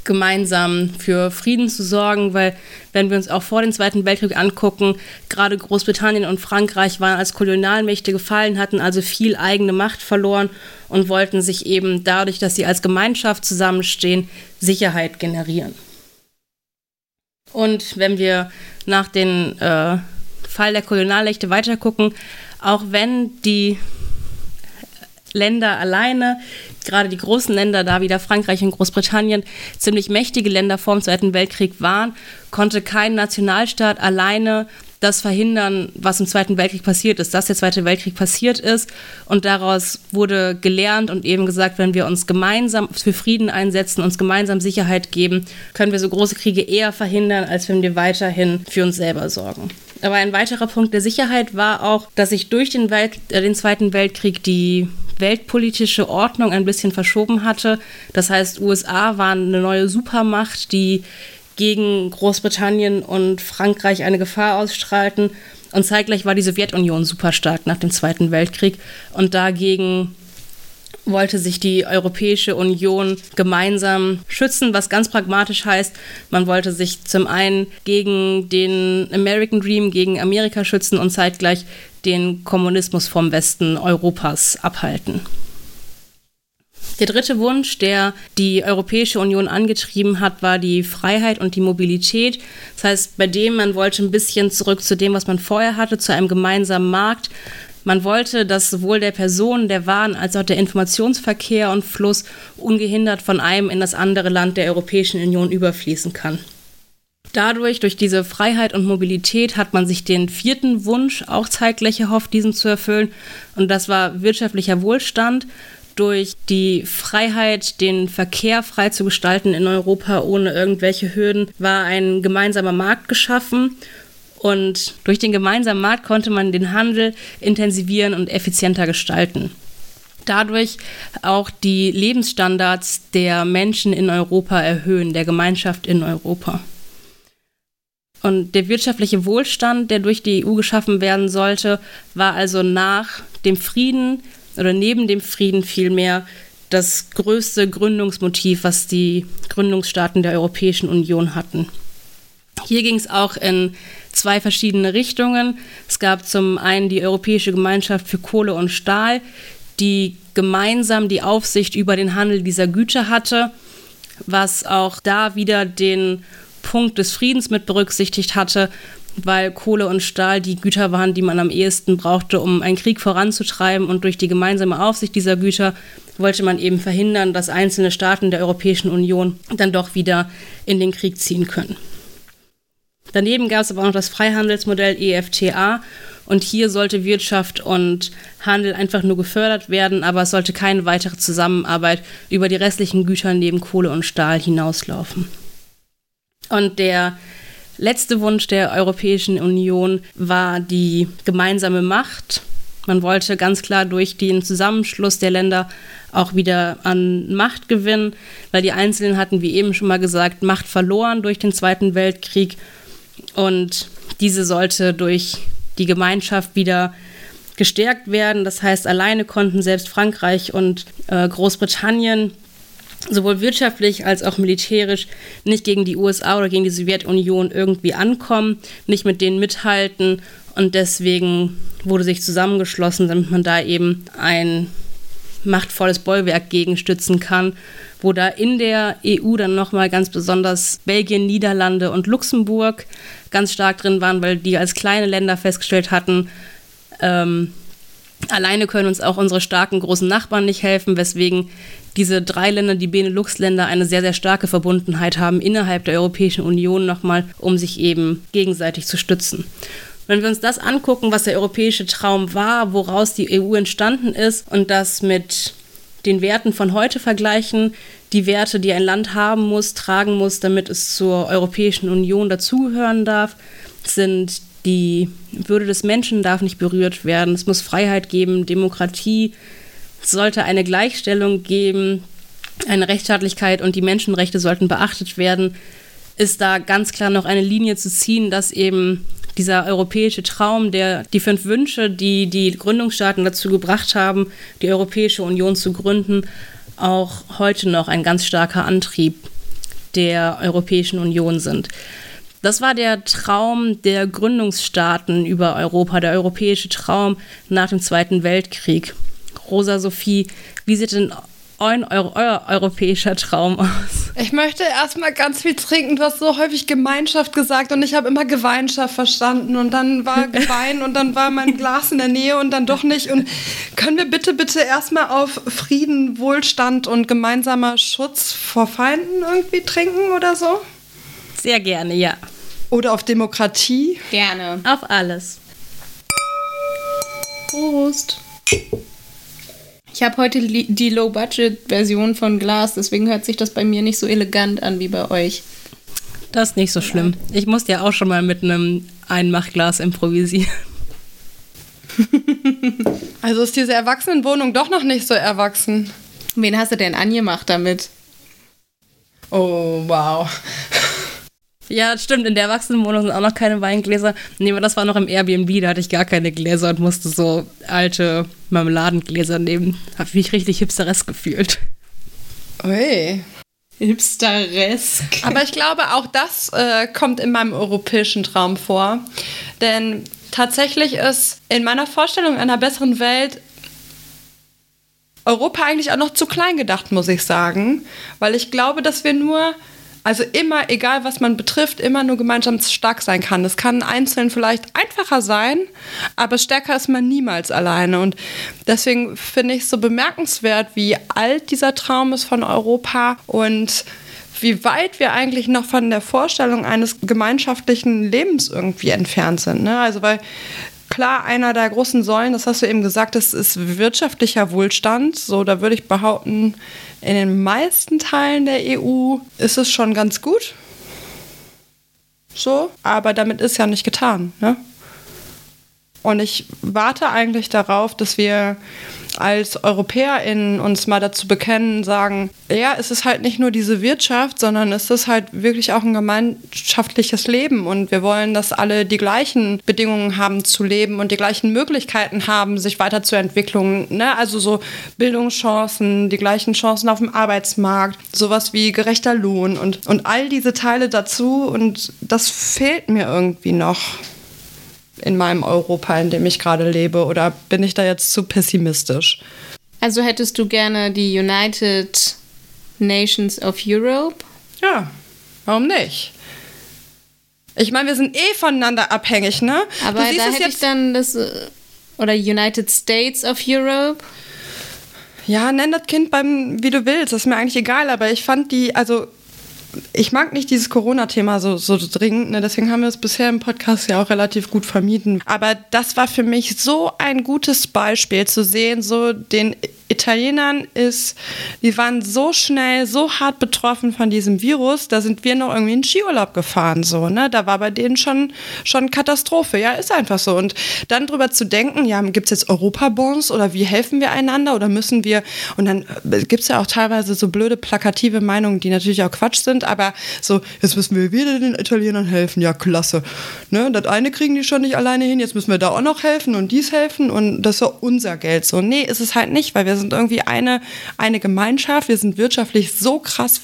gemeinsam für Frieden zu sorgen, weil wenn wir uns auch vor dem Zweiten Weltkrieg angucken, gerade Großbritannien und Frankreich waren als Kolonialmächte gefallen, hatten also viel eigene Macht verloren und wollten sich eben dadurch, dass sie als Gemeinschaft zusammenstehen, Sicherheit generieren. Und wenn wir nach dem äh, Fall der Kolonialrechte weitergucken, auch wenn die Länder alleine, gerade die großen Länder, da wieder Frankreich und Großbritannien, ziemlich mächtige Länder vor dem Zweiten Weltkrieg waren, konnte kein Nationalstaat alleine das verhindern, was im Zweiten Weltkrieg passiert ist, dass der Zweite Weltkrieg passiert ist. Und daraus wurde gelernt und eben gesagt, wenn wir uns gemeinsam für Frieden einsetzen, uns gemeinsam Sicherheit geben, können wir so große Kriege eher verhindern, als wenn wir weiterhin für uns selber sorgen. Aber ein weiterer Punkt der Sicherheit war auch, dass sich durch den, Welt, äh, den Zweiten Weltkrieg die weltpolitische Ordnung ein bisschen verschoben hatte. Das heißt, USA waren eine neue Supermacht, die gegen Großbritannien und Frankreich eine Gefahr ausstrahlten. Und zeitgleich war die Sowjetunion super stark nach dem Zweiten Weltkrieg. Und dagegen wollte sich die Europäische Union gemeinsam schützen, was ganz pragmatisch heißt, man wollte sich zum einen gegen den American Dream, gegen Amerika schützen und zeitgleich den Kommunismus vom Westen Europas abhalten. Der dritte Wunsch, der die Europäische Union angetrieben hat, war die Freiheit und die Mobilität. Das heißt, bei dem man wollte ein bisschen zurück zu dem, was man vorher hatte, zu einem gemeinsamen Markt. Man wollte, dass sowohl der Personen, der Waren als auch der Informationsverkehr und Fluss ungehindert von einem in das andere Land der Europäischen Union überfließen kann. Dadurch, durch diese Freiheit und Mobilität, hat man sich den vierten Wunsch auch zeitgleich erhofft, diesen zu erfüllen. Und das war wirtschaftlicher Wohlstand durch die Freiheit, den Verkehr frei zu gestalten in Europa ohne irgendwelche Hürden, war ein gemeinsamer Markt geschaffen. Und durch den gemeinsamen Markt konnte man den Handel intensivieren und effizienter gestalten. Dadurch auch die Lebensstandards der Menschen in Europa erhöhen, der Gemeinschaft in Europa. Und der wirtschaftliche Wohlstand, der durch die EU geschaffen werden sollte, war also nach dem Frieden oder neben dem Frieden vielmehr das größte Gründungsmotiv, was die Gründungsstaaten der Europäischen Union hatten. Hier ging es auch in zwei verschiedene Richtungen. Es gab zum einen die Europäische Gemeinschaft für Kohle und Stahl, die gemeinsam die Aufsicht über den Handel dieser Güter hatte, was auch da wieder den Punkt des Friedens mit berücksichtigt hatte, weil Kohle und Stahl die Güter waren, die man am ehesten brauchte, um einen Krieg voranzutreiben. Und durch die gemeinsame Aufsicht dieser Güter wollte man eben verhindern, dass einzelne Staaten der Europäischen Union dann doch wieder in den Krieg ziehen können. Daneben gab es aber auch noch das Freihandelsmodell EFTA. Und hier sollte Wirtschaft und Handel einfach nur gefördert werden, aber es sollte keine weitere Zusammenarbeit über die restlichen Güter neben Kohle und Stahl hinauslaufen. Und der letzte Wunsch der Europäischen Union war die gemeinsame Macht. Man wollte ganz klar durch den Zusammenschluss der Länder auch wieder an Macht gewinnen, weil die Einzelnen hatten, wie eben schon mal gesagt, Macht verloren durch den Zweiten Weltkrieg. Und diese sollte durch die Gemeinschaft wieder gestärkt werden. Das heißt, alleine konnten selbst Frankreich und äh, Großbritannien sowohl wirtschaftlich als auch militärisch nicht gegen die USA oder gegen die Sowjetunion irgendwie ankommen, nicht mit denen mithalten. Und deswegen wurde sich zusammengeschlossen, damit man da eben ein machtvolles Bollwerk gegenstützen kann, wo da in der EU dann nochmal ganz besonders Belgien, Niederlande und Luxemburg ganz stark drin waren, weil die als kleine Länder festgestellt hatten, ähm, alleine können uns auch unsere starken großen Nachbarn nicht helfen, weswegen diese drei Länder, die Benelux-Länder, eine sehr, sehr starke Verbundenheit haben innerhalb der Europäischen Union nochmal, um sich eben gegenseitig zu stützen. Wenn wir uns das angucken, was der europäische Traum war, woraus die EU entstanden ist und das mit den Werten von heute vergleichen, die Werte, die ein Land haben muss, tragen muss, damit es zur Europäischen Union dazugehören darf, sind die Würde des Menschen darf nicht berührt werden. Es muss Freiheit geben, Demokratie, es sollte eine Gleichstellung geben, eine Rechtsstaatlichkeit und die Menschenrechte sollten beachtet werden. Ist da ganz klar noch eine Linie zu ziehen, dass eben dieser europäische Traum, der die fünf Wünsche, die die Gründungsstaaten dazu gebracht haben, die Europäische Union zu gründen, auch heute noch ein ganz starker Antrieb der Europäischen Union sind. Das war der Traum der Gründungsstaaten über Europa, der europäische Traum nach dem Zweiten Weltkrieg. Rosa Sophie, wie sieht denn euer, euer, europäischer Traum aus? Ich möchte erstmal ganz viel trinken. Du hast so häufig Gemeinschaft gesagt und ich habe immer Gemeinschaft verstanden und dann war <laughs> Gewein und dann war mein Glas in der Nähe und dann doch nicht. Und können wir bitte, bitte erstmal auf Frieden, Wohlstand und gemeinsamer Schutz vor Feinden irgendwie trinken oder so? Sehr gerne, ja. Oder auf Demokratie? Gerne. Auf alles. Prost. Ich habe heute die Low-Budget-Version von Glas, deswegen hört sich das bei mir nicht so elegant an wie bei euch. Das ist nicht so schlimm. Ich musste ja auch schon mal mit einem Einmachglas improvisieren. <laughs> Also ist diese Erwachsenenwohnung doch noch nicht so erwachsen. Wen hast du denn angemacht damit? Oh, wow. Ja, stimmt. In der Erwachsenenwohnung sind auch noch keine Weingläser. Nee, aber das war noch im Airbnb, da hatte ich gar keine Gläser und musste so alte Marmeladengläser nehmen. Hab mich richtig hipsteresk gefühlt. Ui. Hipsteresk. Aber ich glaube, auch das äh, kommt in meinem europäischen Traum vor. Denn tatsächlich ist in meiner Vorstellung einer besseren Welt Europa eigentlich auch noch zu klein gedacht, muss ich sagen. Weil ich glaube, dass wir nur also immer, egal was man betrifft, immer nur gemeinsam stark sein kann. Es kann einzeln vielleicht einfacher sein, aber stärker ist man niemals alleine. Und deswegen finde ich es so bemerkenswert, wie alt dieser Traum ist von Europa und wie weit wir eigentlich noch von der Vorstellung eines gemeinschaftlichen Lebens irgendwie entfernt sind. Ne? Also weil klar, einer der großen Säulen, das hast du eben gesagt, das ist wirtschaftlicher Wohlstand. So, da würde ich behaupten, in den meisten Teilen der EU ist es schon ganz gut. so, aber damit ist ja nicht getan. Ne? Und ich warte eigentlich darauf, dass wir als EuropäerInnen uns mal dazu bekennen, sagen, ja, es ist halt nicht nur diese Wirtschaft, sondern es ist halt wirklich auch ein gemeinschaftliches Leben und wir wollen, dass alle die gleichen Bedingungen haben zu leben und die gleichen Möglichkeiten haben, sich weiterzuentwickeln. Ne? Also so Bildungschancen, die gleichen Chancen auf dem Arbeitsmarkt, sowas wie gerechter Lohn und, und all diese Teile dazu und das fehlt mir irgendwie noch in meinem Europa, in dem ich gerade lebe? Oder bin ich da jetzt zu pessimistisch? Also hättest du gerne die United Nations of Europe? Ja, warum nicht? Ich meine, wir sind eh voneinander abhängig, ne? Aber da hätte ich dann das. Äh, oder United States of Europe? Ja, nenn das Kind beim, wie du willst, das ist mir eigentlich egal, aber ich fand die, also ich mag nicht dieses Corona-Thema so, so dringend, ne? deswegen haben wir es bisher im Podcast ja auch relativ gut vermieden. Aber das war für mich so ein gutes Beispiel zu sehen, so den Italienern ist, die waren so schnell, so hart betroffen von diesem Virus, da sind wir noch irgendwie in Skiurlaub gefahren, so, ne? Da war bei denen schon, schon Katastrophe. Ja, ist einfach so. Und dann drüber zu denken, ja, gibt es jetzt Europabonds oder wie helfen wir einander oder müssen wir, und dann äh, gibt es ja auch teilweise so blöde plakative Meinungen, die natürlich auch Quatsch sind, aber so, jetzt müssen wir wieder den Italienern helfen, ja, klasse. Ne? Das eine kriegen die schon nicht alleine hin, jetzt müssen wir da auch noch helfen und dies helfen und das ist ja unser Geld. So, nee, ist es halt nicht, weil wir sind irgendwie eine, eine Gemeinschaft, wir sind wirtschaftlich so krass,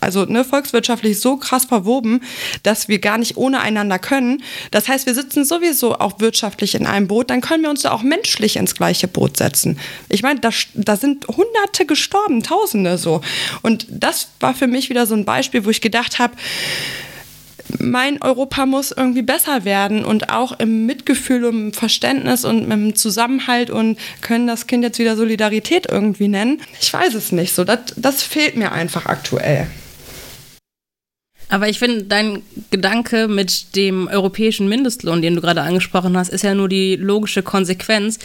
also ne, volkswirtschaftlich so krass verwoben, dass wir gar nicht ohne einander können. Das heißt, wir sitzen sowieso auch wirtschaftlich in einem Boot, dann können wir uns da auch menschlich ins gleiche Boot setzen. Ich meine, da, da sind Hunderte gestorben, Tausende so. Und das war für mich wieder so ein Beispiel, wo ich gedacht habe, mein Europa muss irgendwie besser werden und auch im Mitgefühl und im Verständnis und im Zusammenhalt und können das Kind jetzt wieder Solidarität irgendwie nennen. Ich weiß es nicht so. Das, das fehlt mir einfach aktuell. Aber ich finde, dein Gedanke mit dem europäischen Mindestlohn, den du gerade angesprochen hast, ist ja nur die logische Konsequenz,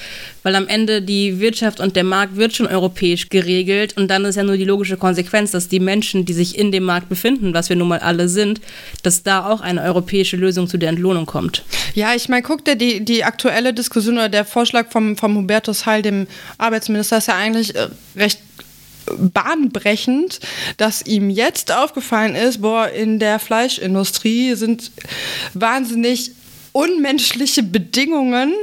weil am Ende die Wirtschaft und der Markt wird schon europäisch geregelt und dann ist ja nur die logische Konsequenz, dass die Menschen, die sich in dem Markt befinden, was wir nun mal alle sind, dass da auch eine europäische Lösung zu der Entlohnung kommt. Ja, ich meine, guck dir die, die aktuelle Diskussion oder der Vorschlag vom, vom Hubertus Heil, dem Arbeitsminister, ist ja eigentlich äh, recht bahnbrechend, dass ihm jetzt aufgefallen ist, boah, in der Fleischindustrie sind wahnsinnig unmenschliche Bedingungen.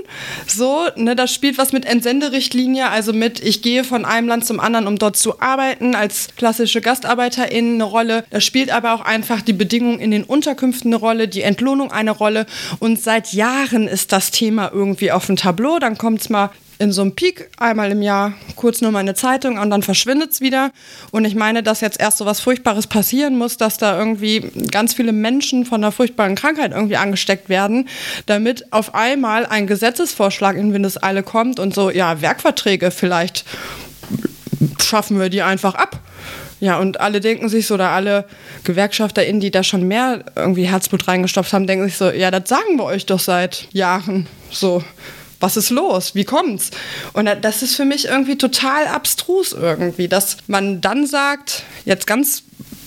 So, ne, das spielt was mit Entsenderichtlinie, also mit, ich gehe von einem Land zum anderen, um dort zu arbeiten, als klassische GastarbeiterInnen eine Rolle. Da spielt aber auch einfach die Bedingungen in den Unterkünften eine Rolle, die Entlohnung eine Rolle. Und seit Jahren ist das Thema irgendwie auf dem Tableau. Dann kommt es mal in so einem Peak einmal im Jahr kurz nur mal eine Zeitung und dann verschwindet es wieder. Und ich meine, dass jetzt erst so was Furchtbares passieren muss, dass da irgendwie ganz viele Menschen von einer furchtbaren Krankheit irgendwie angesteckt werden, damit auf einmal ein Gesetzesvorschlag in Windeseile kommt und so, ja, Werkverträge vielleicht schaffen wir die einfach ab. Ja, und alle denken sich so, oder alle GewerkschafterInnen, die da schon mehr irgendwie Herzblut reingestopft haben, denken sich so, ja, das sagen wir euch doch seit Jahren. So, was ist los? Wie kommt's? Und das ist für mich irgendwie total abstrus irgendwie, dass man dann sagt, jetzt ganz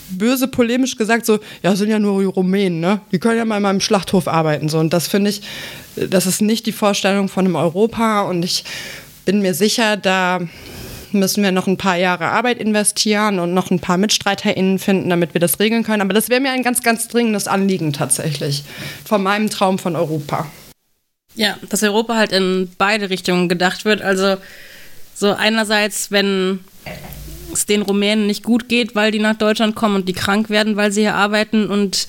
böse polemisch gesagt, so, ja, sind ja nur Rumänen, ne? Die können ja mal in meinem Schlachthof arbeiten. So. Und das finde ich, das ist nicht die Vorstellung von einem Europa. Und ich bin mir sicher, da müssen wir noch ein paar Jahre Arbeit investieren und noch ein paar MitstreiterInnen finden, damit wir das regeln können. Aber das wäre mir ein ganz, ganz dringendes Anliegen tatsächlich. Von meinem Traum von Europa. Ja, dass Europa halt in beide Richtungen gedacht wird. Also so einerseits, wenn es den Rumänen nicht gut geht, weil die nach Deutschland kommen und die krank werden, weil sie hier arbeiten und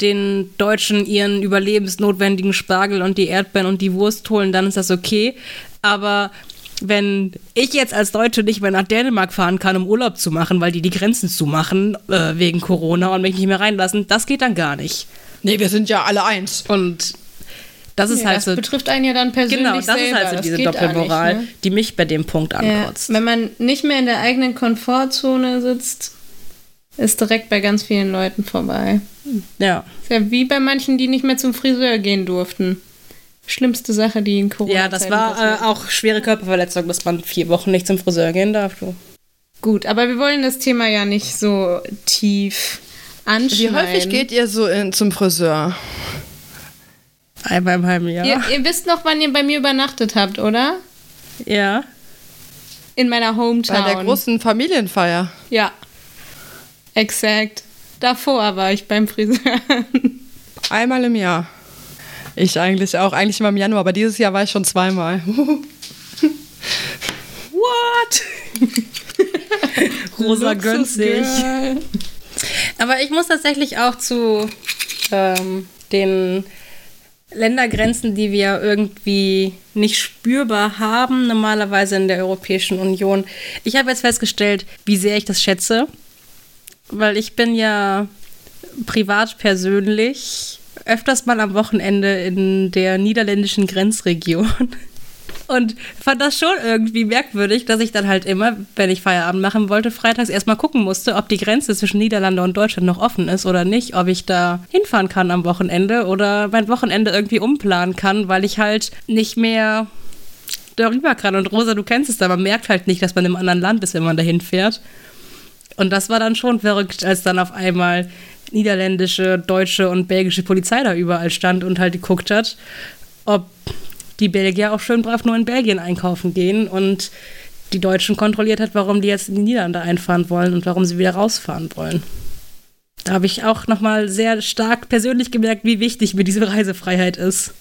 den Deutschen ihren überlebensnotwendigen Spargel und die Erdbeeren und die Wurst holen, dann ist das okay. Aber wenn ich jetzt als Deutsche nicht mehr nach Dänemark fahren kann, um Urlaub zu machen, weil die die Grenzen zumachen äh, wegen Corona und mich nicht mehr reinlassen, das geht dann gar nicht. Nee, wir sind ja alle eins. Und das ist ja, halt das so. betrifft einen ja dann persönlich. Genau, das selber. ist halt so diese Doppelmoral, ne? die mich bei dem Punkt ankotzt. Ja, wenn man nicht mehr in der eigenen Komfortzone sitzt, ist direkt bei ganz vielen Leuten vorbei. Ja. Ist ja wie bei manchen, die nicht mehr zum Friseur gehen durften. Schlimmste Sache, die in Corona Ja, das war äh, auch schwere Körperverletzung, dass man vier Wochen nicht zum Friseur gehen darf. Du. Gut, aber wir wollen das Thema ja nicht so tief anschneiden. Wie häufig geht ihr so in, zum Friseur? Einmal im halben Jahr. Ihr, ihr wisst noch, wann ihr bei mir übernachtet habt, oder? Ja. In meiner Hometown. Bei der großen Familienfeier. Ja. Exakt. Davor war ich beim Friseur. <laughs> Einmal im Jahr. Ich eigentlich auch. Eigentlich immer im Januar, aber dieses Jahr war ich schon zweimal. <laughs> What? <laughs> Rosa gönnt sich. Aber ich muss tatsächlich auch zu ähm, den Ländergrenzen, die wir irgendwie nicht spürbar haben, normalerweise in der Europäischen Union. Ich habe jetzt festgestellt, wie sehr ich das schätze, weil ich bin ja privat persönlich öfters mal am Wochenende in der niederländischen Grenzregion. Und fand das schon irgendwie merkwürdig, dass ich dann halt immer, wenn ich Feierabend machen wollte, freitags erstmal gucken musste, ob die Grenze zwischen Niederlande und Deutschland noch offen ist oder nicht, ob ich da hinfahren kann am Wochenende oder mein Wochenende irgendwie umplanen kann, weil ich halt nicht mehr darüber kann. Und Rosa, du kennst es da, man merkt halt nicht, dass man im anderen Land ist, wenn man dahin fährt. Und das war dann schon verrückt, als dann auf einmal niederländische, deutsche und belgische Polizei da überall stand und halt geguckt hat, ob die Belgier auch schön brav nur in Belgien einkaufen gehen und die Deutschen kontrolliert hat, warum die jetzt in die Niederlande einfahren wollen und warum sie wieder rausfahren wollen. Da habe ich auch nochmal sehr stark persönlich gemerkt, wie wichtig mir diese Reisefreiheit ist.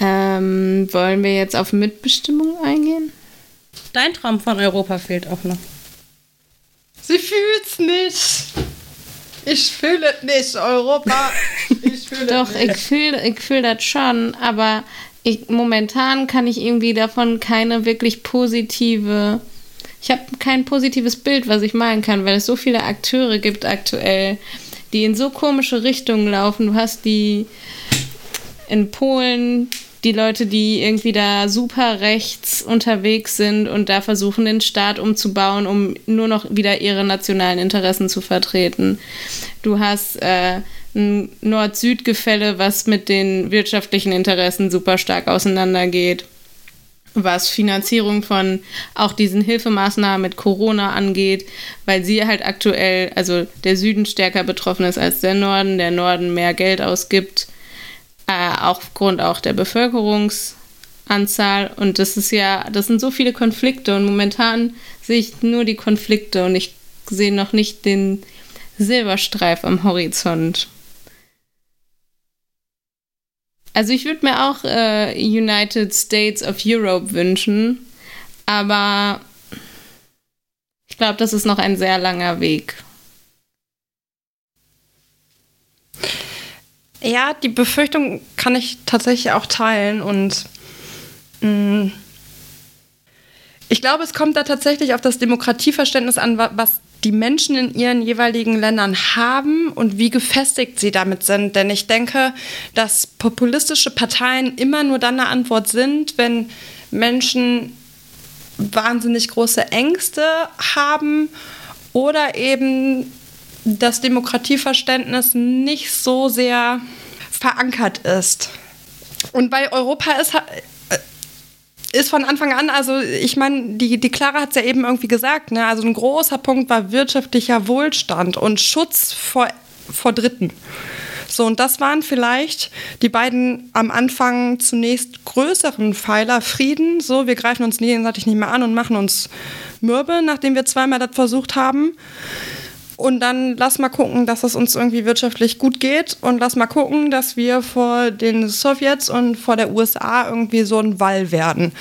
Ähm, wollen wir jetzt auf Mitbestimmung eingehen? Dein Traum von Europa fehlt auch noch. Sie fühlt's nicht. Ich fühle es nicht, Europa. Ich fühle Doch, nicht. ich fühle ich fühl das schon, aber ich, momentan kann ich irgendwie davon keine wirklich positive. Ich habe kein positives Bild, was ich malen kann, weil es so viele Akteure gibt aktuell, die in so komische Richtungen laufen. Du hast die in Polen die Leute, die irgendwie da super rechts unterwegs sind und da versuchen, den Staat umzubauen, um nur noch wieder ihre nationalen Interessen zu vertreten. Du hast äh, ein Nord-Süd-Gefälle, was mit den wirtschaftlichen Interessen super stark auseinandergeht was Finanzierung von auch diesen Hilfemaßnahmen mit Corona angeht, weil sie halt aktuell, also der Süden stärker betroffen ist als der Norden, der Norden mehr Geld ausgibt äh, aufgrund auch der Bevölkerungsanzahl. Und das ist ja, das sind so viele Konflikte und momentan sehe ich nur die Konflikte und ich sehe noch nicht den Silberstreif am Horizont. Also ich würde mir auch äh, United States of Europe wünschen, aber ich glaube, das ist noch ein sehr langer Weg. Ja, die Befürchtung kann ich tatsächlich auch teilen und mh, ich glaube, es kommt da tatsächlich auf das Demokratieverständnis an, was die Menschen in ihren jeweiligen Ländern haben und wie gefestigt sie damit sind. Denn ich denke, dass populistische Parteien immer nur dann eine Antwort sind, wenn Menschen wahnsinnig große Ängste haben oder eben das Demokratieverständnis nicht so sehr verankert ist. Und bei Europa ist, äh, ist von Anfang an, also ich meine, die, die Clara hat es ja eben irgendwie gesagt, ne? also ein großer Punkt war wirtschaftlicher Wohlstand und Schutz vor, vor Dritten. So, und das waren vielleicht die beiden am Anfang zunächst größeren Pfeiler. Frieden, so, wir greifen uns gegenseitig nicht mehr an und machen uns mürbe, nachdem wir zweimal das versucht haben. Und dann lass mal gucken, dass es uns irgendwie wirtschaftlich gut geht und lass mal gucken, dass wir vor den Sowjets und vor der USA irgendwie so ein Wall werden.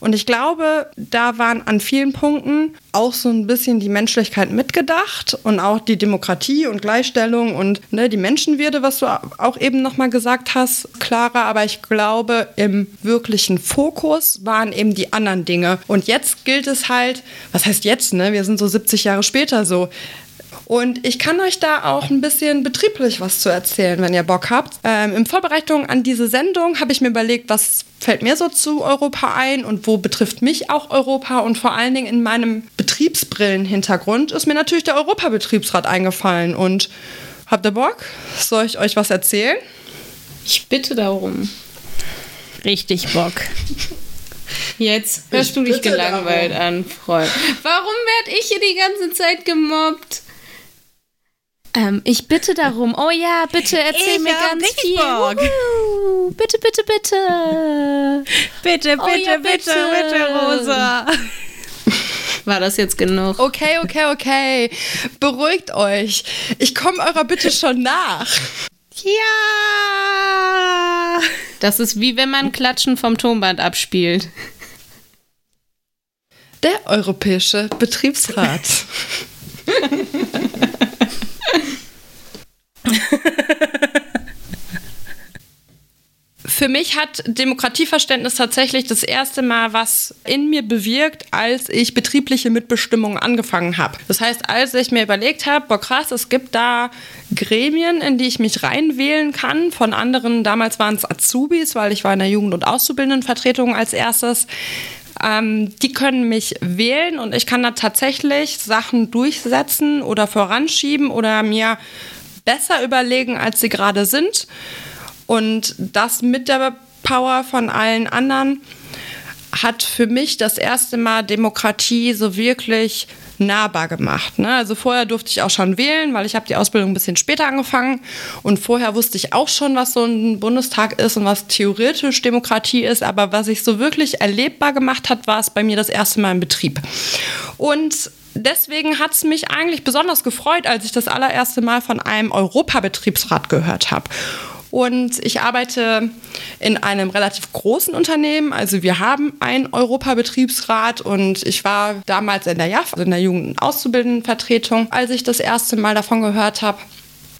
Und ich glaube, da waren an vielen Punkten auch so ein bisschen die Menschlichkeit mitgedacht und auch die Demokratie und Gleichstellung und ne, die Menschenwürde, was du auch eben nochmal gesagt hast, Clara. Aber ich glaube, im wirklichen Fokus waren eben die anderen Dinge. Und jetzt gilt es halt, was heißt jetzt, ne? Wir sind so 70 Jahre später so. Und ich kann euch da auch ein bisschen betrieblich was zu erzählen, wenn ihr Bock habt. Ähm, in Vorbereitung an diese Sendung habe ich mir überlegt, was fällt mir so zu Europa ein und wo betrifft mich auch Europa. Und vor allen Dingen in meinem Betriebsbrillenhintergrund ist mir natürlich der Europabetriebsrat eingefallen. Und habt ihr Bock? Soll ich euch was erzählen? Ich bitte darum. Richtig Bock. Jetzt hörst du dich gelangweilt darum. an, Freund. Warum werd ich hier die ganze Zeit gemobbt? Ähm, ich bitte darum. Oh ja, bitte erzähl Ich mir ganz viel. Bock. Wuhu. Bitte, bitte, bitte. Bitte, Oh bitte, ja, bitte, bitte. bitte, Rosa. War das jetzt genug? Okay, okay, okay. Beruhigt euch. Ich komme eurer Bitte schon nach. Ja! Das ist wie wenn man Klatschen vom Tonband abspielt. Der Europäische Betriebsrat. <laughs> <laughs> Für mich hat Demokratieverständnis tatsächlich das erste Mal was in mir bewirkt, als ich betriebliche Mitbestimmung angefangen habe. Das heißt, als ich mir überlegt habe, boah krass, es gibt da Gremien, in die ich mich reinwählen kann. Von anderen, damals waren es Azubis, weil ich war in der Jugend- und Auszubildendenvertretung als erstes. Ähm, die können mich wählen und ich kann da tatsächlich Sachen durchsetzen oder voranschieben oder mir besser überlegen, als sie gerade sind. Und das mit der Power von allen anderen hat für mich das erste Mal Demokratie so wirklich nahbar gemacht. Ne? Also vorher durfte ich auch schon wählen, weil ich habe die Ausbildung ein bisschen später angefangen und vorher wusste ich auch schon, was so ein Bundestag ist und was theoretisch Demokratie ist, aber was ich so wirklich erlebbar gemacht hat, war es bei mir das erste Mal im Betrieb. Und deswegen hat es mich eigentlich besonders gefreut, als ich das allererste Mal von einem Europabetriebsrat gehört habe. Und ich arbeite in einem relativ großen Unternehmen. Also wir haben einen Europabetriebsrat und ich war damals in der JAF, also in der Jugend- und Auszubildendenvertretung, als ich das erste Mal davon gehört habe.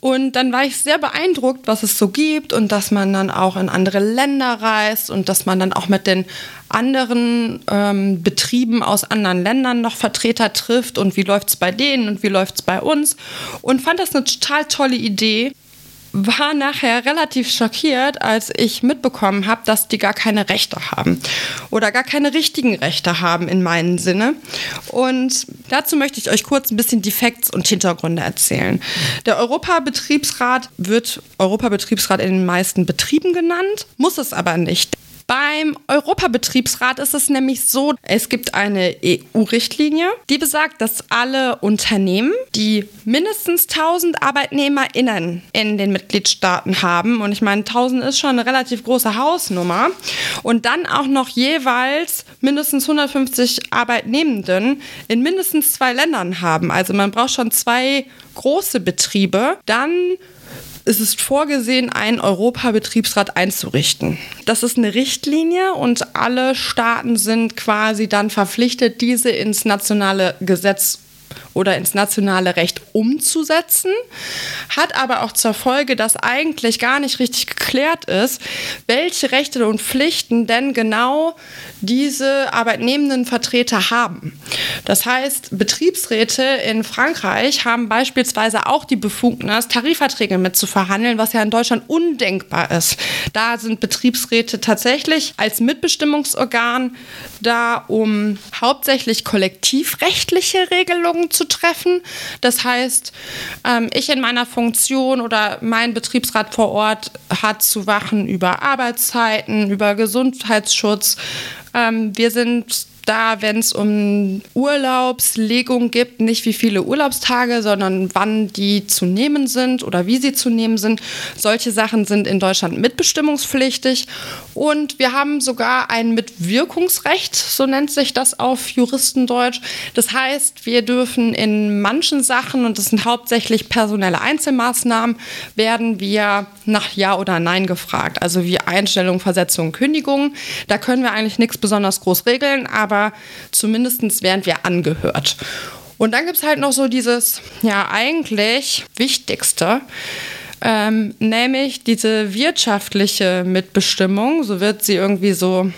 Und dann war ich sehr beeindruckt, was es so gibt und dass man dann auch in andere Länder reist und dass man dann auch mit den anderen ähm, Betrieben aus anderen Ländern noch Vertreter trifft und wie läuft es bei denen und wie läuft es bei uns. Und fand das eine total tolle Idee war nachher relativ schockiert, als ich mitbekommen habe, dass die gar keine Rechte haben oder gar keine richtigen Rechte haben in meinem Sinne. Und dazu möchte ich euch kurz ein bisschen die Facts und Hintergründe erzählen. Der Europabetriebsrat wird Europabetriebsrat in den meisten Betrieben genannt, muss es aber nicht. Beim Europabetriebsrat ist es nämlich so, es gibt eine EU-Richtlinie, die besagt, dass alle Unternehmen, die mindestens 1000 ArbeitnehmerInnen in den Mitgliedstaaten haben, und ich meine, 1000 ist schon eine relativ große Hausnummer, und dann auch noch jeweils mindestens 150 Arbeitnehmenden in mindestens zwei Ländern haben. Also man braucht schon zwei große Betriebe, dann es ist vorgesehen, einen Europabetriebsrat einzurichten. Das ist eine Richtlinie und alle Staaten sind quasi dann verpflichtet, diese ins nationale Gesetz oder ins nationale Recht umzusetzen, hat aber auch zur Folge, dass eigentlich gar nicht richtig geklärt ist, welche Rechte und Pflichten denn genau diese arbeitnehmenden Vertreter haben. Das heißt, Betriebsräte in Frankreich haben beispielsweise auch die Befugnis, Tarifverträge mitzuverhandeln, was ja in Deutschland undenkbar ist. Da sind Betriebsräte tatsächlich als Mitbestimmungsorgan da, um hauptsächlich kollektivrechtliche Regelungen zu treffen. Das heißt, ähm, ich in meiner Funktion oder mein Betriebsrat vor Ort hat zu wachen über Arbeitszeiten, über Gesundheitsschutz. Ähm, wir sind da, wenn es um Urlaubslegung gibt, nicht wie viele Urlaubstage, sondern wann die zu nehmen sind oder wie sie zu nehmen sind. Solche Sachen sind in Deutschland mitbestimmungspflichtig. Und wir haben sogar ein Mitwirkungsrecht, so nennt sich das auf Juristendeutsch. Das heißt, wir dürfen in manchen Sachen, und das sind hauptsächlich personelle Einzelmaßnahmen, werden wir nach Ja oder Nein gefragt. Also wie Einstellung, Versetzung, Kündigung. Da können wir eigentlich nichts besonders groß regeln, aber zumindest werden wir angehört. Und dann gibt es halt noch so dieses, ja, eigentlich Wichtigste, ähm, nämlich diese wirtschaftliche Mitbestimmung, so wird sie irgendwie so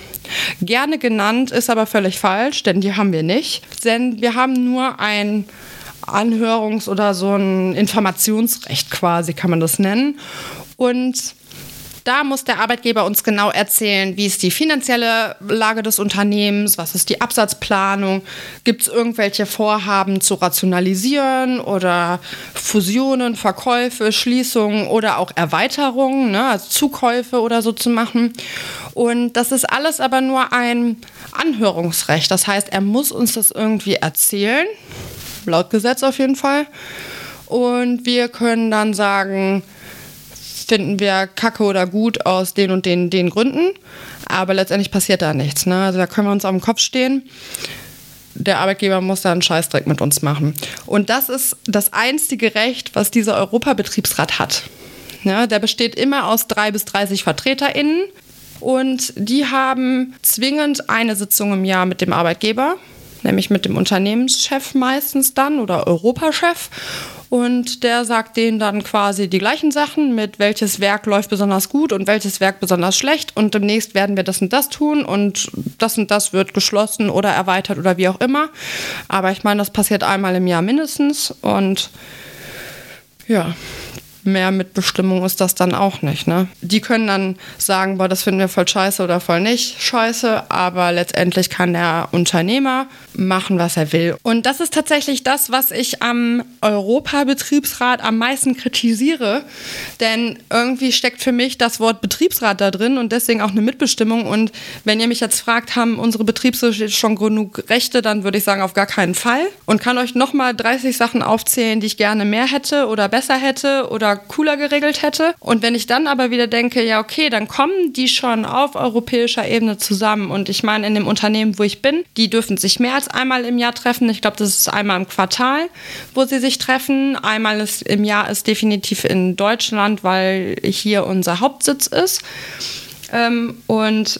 gerne genannt, ist aber völlig falsch, denn die haben wir nicht. Denn wir haben nur ein Anhörungs- oder so ein Informationsrecht quasi, kann man das nennen. Und da muss der Arbeitgeber uns genau erzählen, wie ist die finanzielle Lage des Unternehmens, was ist die Absatzplanung, gibt es irgendwelche Vorhaben zu rationalisieren oder Fusionen, Verkäufe, Schließungen oder auch Erweiterungen, ne, also Zukäufe oder so zu machen. Und das ist alles aber nur ein Anhörungsrecht. Das heißt, er muss uns das irgendwie erzählen, laut Gesetz auf jeden Fall. und wir können dann sagen, finden wir kacke oder gut aus den und den, den Gründen. Aber letztendlich passiert da nichts. Ne? Also da können wir uns dem Kopf stehen. Der Arbeitgeber muss da einen Scheißdreck mit uns machen. Und das ist das einzige Recht, was dieser Europabetriebsrat hat. Ja, der besteht immer aus drei bis 30 VertreterInnen. Und die haben zwingend eine Sitzung im Jahr mit dem Arbeitgeber, nämlich mit dem Unternehmenschef meistens dann oder Europachef. Und der sagt denen dann quasi die gleichen Sachen, mit welches Werk läuft besonders gut und welches Werk besonders schlecht. Und demnächst werden wir das und das tun und das und das wird geschlossen oder erweitert oder wie auch immer. Aber ich meine, das passiert einmal im Jahr mindestens. Und ja, mehr Mitbestimmung ist das dann auch nicht. Ne? Die können dann sagen, boah, das finden wir voll scheiße oder voll nicht scheiße, aber letztendlich kann der Unternehmer machen, was er will. Und das ist tatsächlich das, was ich am Europabetriebsrat am meisten kritisiere, denn irgendwie steckt für mich das Wort Betriebsrat da drin und deswegen auch eine Mitbestimmung. Und wenn ihr mich jetzt fragt, haben unsere Betriebsräte schon genug Rechte, dann würde ich sagen, auf gar keinen Fall. Und kann euch nochmal 30 Sachen aufzählen, die ich gerne mehr hätte oder besser hätte oder cooler geregelt hätte. Und wenn ich dann aber wieder denke, ja, okay, dann kommen die schon auf europäischer Ebene zusammen. Und ich meine, in dem Unternehmen, wo ich bin, die dürfen sich mehr als einmal im Jahr treffen. Ich glaube, das ist einmal im Quartal, wo sie sich treffen. Einmal ist, im Jahr ist definitiv in Deutschland, weil hier unser Hauptsitz ist. Ähm, und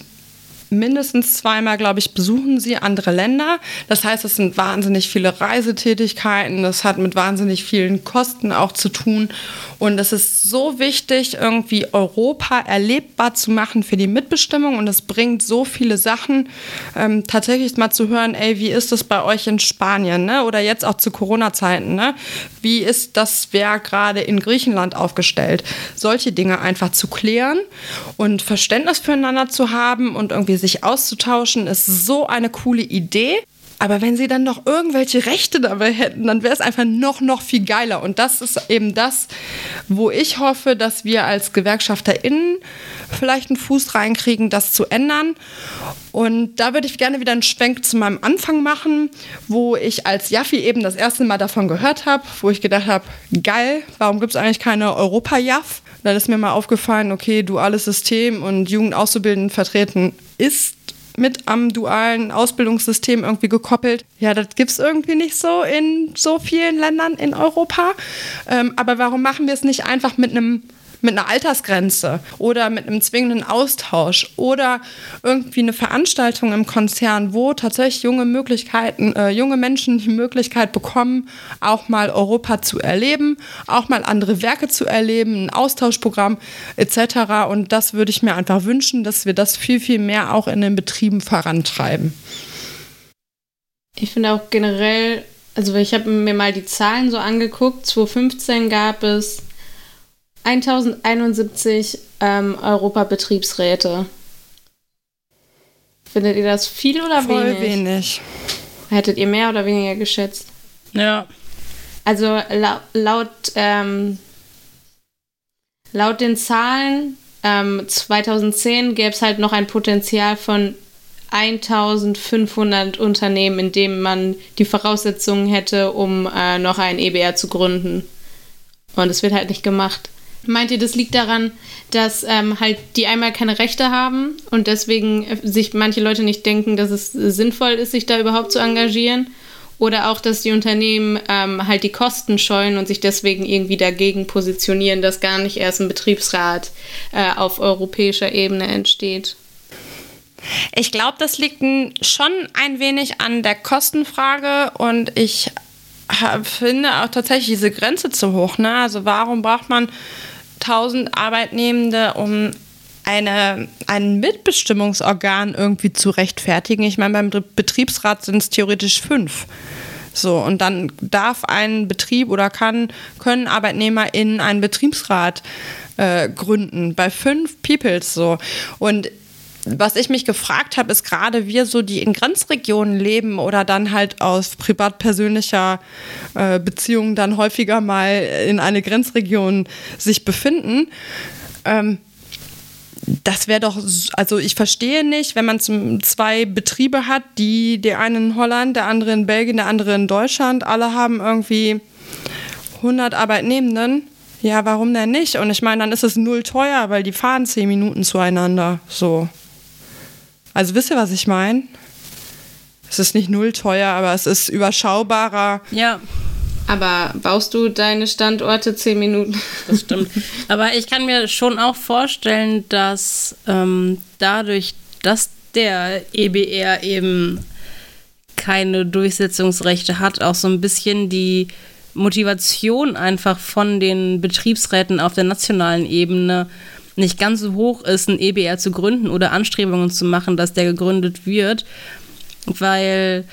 mindestens zweimal, glaube ich, besuchen sie andere Länder. Das heißt, es sind wahnsinnig viele Reisetätigkeiten, das hat mit wahnsinnig vielen Kosten auch zu tun. Und es ist so wichtig, irgendwie Europa erlebbar zu machen für die Mitbestimmung. Und es bringt so viele Sachen, ähm, tatsächlich mal zu hören, ey, wie ist es bei euch in Spanien? Ne? Oder jetzt auch zu Corona-Zeiten. Ne? Wie ist das Werk gerade in Griechenland aufgestellt? Solche Dinge einfach zu klären und Verständnis füreinander zu haben und irgendwie sich auszutauschen, ist so eine coole Idee. Aber wenn sie dann noch irgendwelche Rechte dabei hätten, dann wäre es einfach noch, noch viel geiler. Und das ist eben das, wo ich hoffe, dass wir als GewerkschafterInnen vielleicht einen Fuß reinkriegen, das zu ändern. Und da würde ich gerne wieder einen Schwenk zu meinem Anfang machen, wo ich als Jaffi eben das erste Mal davon gehört habe, wo ich gedacht habe, geil, warum gibt es eigentlich keine Europa-Jaff? Dann ist mir mal aufgefallen, okay, duales System und Jugendauszubildenden vertreten ist mit am dualen Ausbildungssystem irgendwie gekoppelt. Ja, das gibt es irgendwie nicht so in so vielen Ländern in Europa. Ähm, aber warum machen wir es nicht einfach mit einem mit einer Altersgrenze oder mit einem zwingenden Austausch oder irgendwie eine Veranstaltung im Konzern, wo tatsächlich junge Möglichkeiten, äh, junge Menschen die Möglichkeit bekommen, auch mal Europa zu erleben, auch mal andere Werke zu erleben, ein Austauschprogramm etc. Und das würde ich mir einfach wünschen, dass wir das viel, viel mehr auch in den Betrieben vorantreiben. Ich finde auch generell, also ich habe mir mal die Zahlen so angeguckt. 2015 gab es 1071 ähm, Europabetriebsräte. Findet ihr das viel oder Voll wenig? wenig. Hättet ihr mehr oder weniger geschätzt? Ja. Also laut, laut, ähm, laut den Zahlen ähm, 2010 gäbe es halt noch ein Potenzial von 1500 Unternehmen, in dem man die Voraussetzungen hätte, um äh, noch ein EBR zu gründen. Und es wird halt nicht gemacht. Meint ihr, das liegt daran, dass ähm, halt die einmal keine Rechte haben und deswegen äh, sich manche Leute nicht denken, dass es sinnvoll ist, sich da überhaupt zu engagieren? Oder auch, dass die Unternehmen ähm, halt die Kosten scheuen und sich deswegen irgendwie dagegen positionieren, dass gar nicht erst ein Betriebsrat äh, auf europäischer Ebene entsteht? Ich glaube, das liegt schon ein wenig an der Kostenfrage und ich finde auch tatsächlich diese Grenze zu hoch. Ne? Also warum braucht man 1000 Arbeitnehmende, um eine, ein Mitbestimmungsorgan irgendwie zu rechtfertigen. Ich meine, beim Betriebsrat sind es theoretisch fünf. So, und dann darf ein Betrieb oder kann, können ArbeitnehmerInnen einen Betriebsrat äh, gründen. Bei fünf Peoples so. Und was ich mich gefragt habe, ist gerade wir so, die in Grenzregionen leben oder dann halt aus privat-persönlicher äh, Beziehung dann häufiger mal in eine Grenzregion sich befinden. Ähm, das wäre doch, also ich verstehe nicht, wenn man zwei Betriebe hat, die der eine in Holland, der andere in Belgien, der andere in Deutschland, alle haben irgendwie 100 Arbeitnehmenden, ja, warum denn nicht? Und ich meine, dann ist es null teuer, weil die fahren zehn Minuten zueinander. So. Also wisst ihr, was ich meine? Es ist nicht null teuer, aber es ist überschaubarer. Ja. Aber baust du deine Standorte zehn Minuten? Das stimmt. Aber ich kann mir schon auch vorstellen, dass ähm, dadurch, dass der EBR eben keine Durchsetzungsrechte hat, auch so ein bisschen die Motivation einfach von den Betriebsräten auf der nationalen Ebene nicht ganz so hoch ist, ein EBR zu gründen oder Anstrebungen zu machen, dass der gegründet wird, weil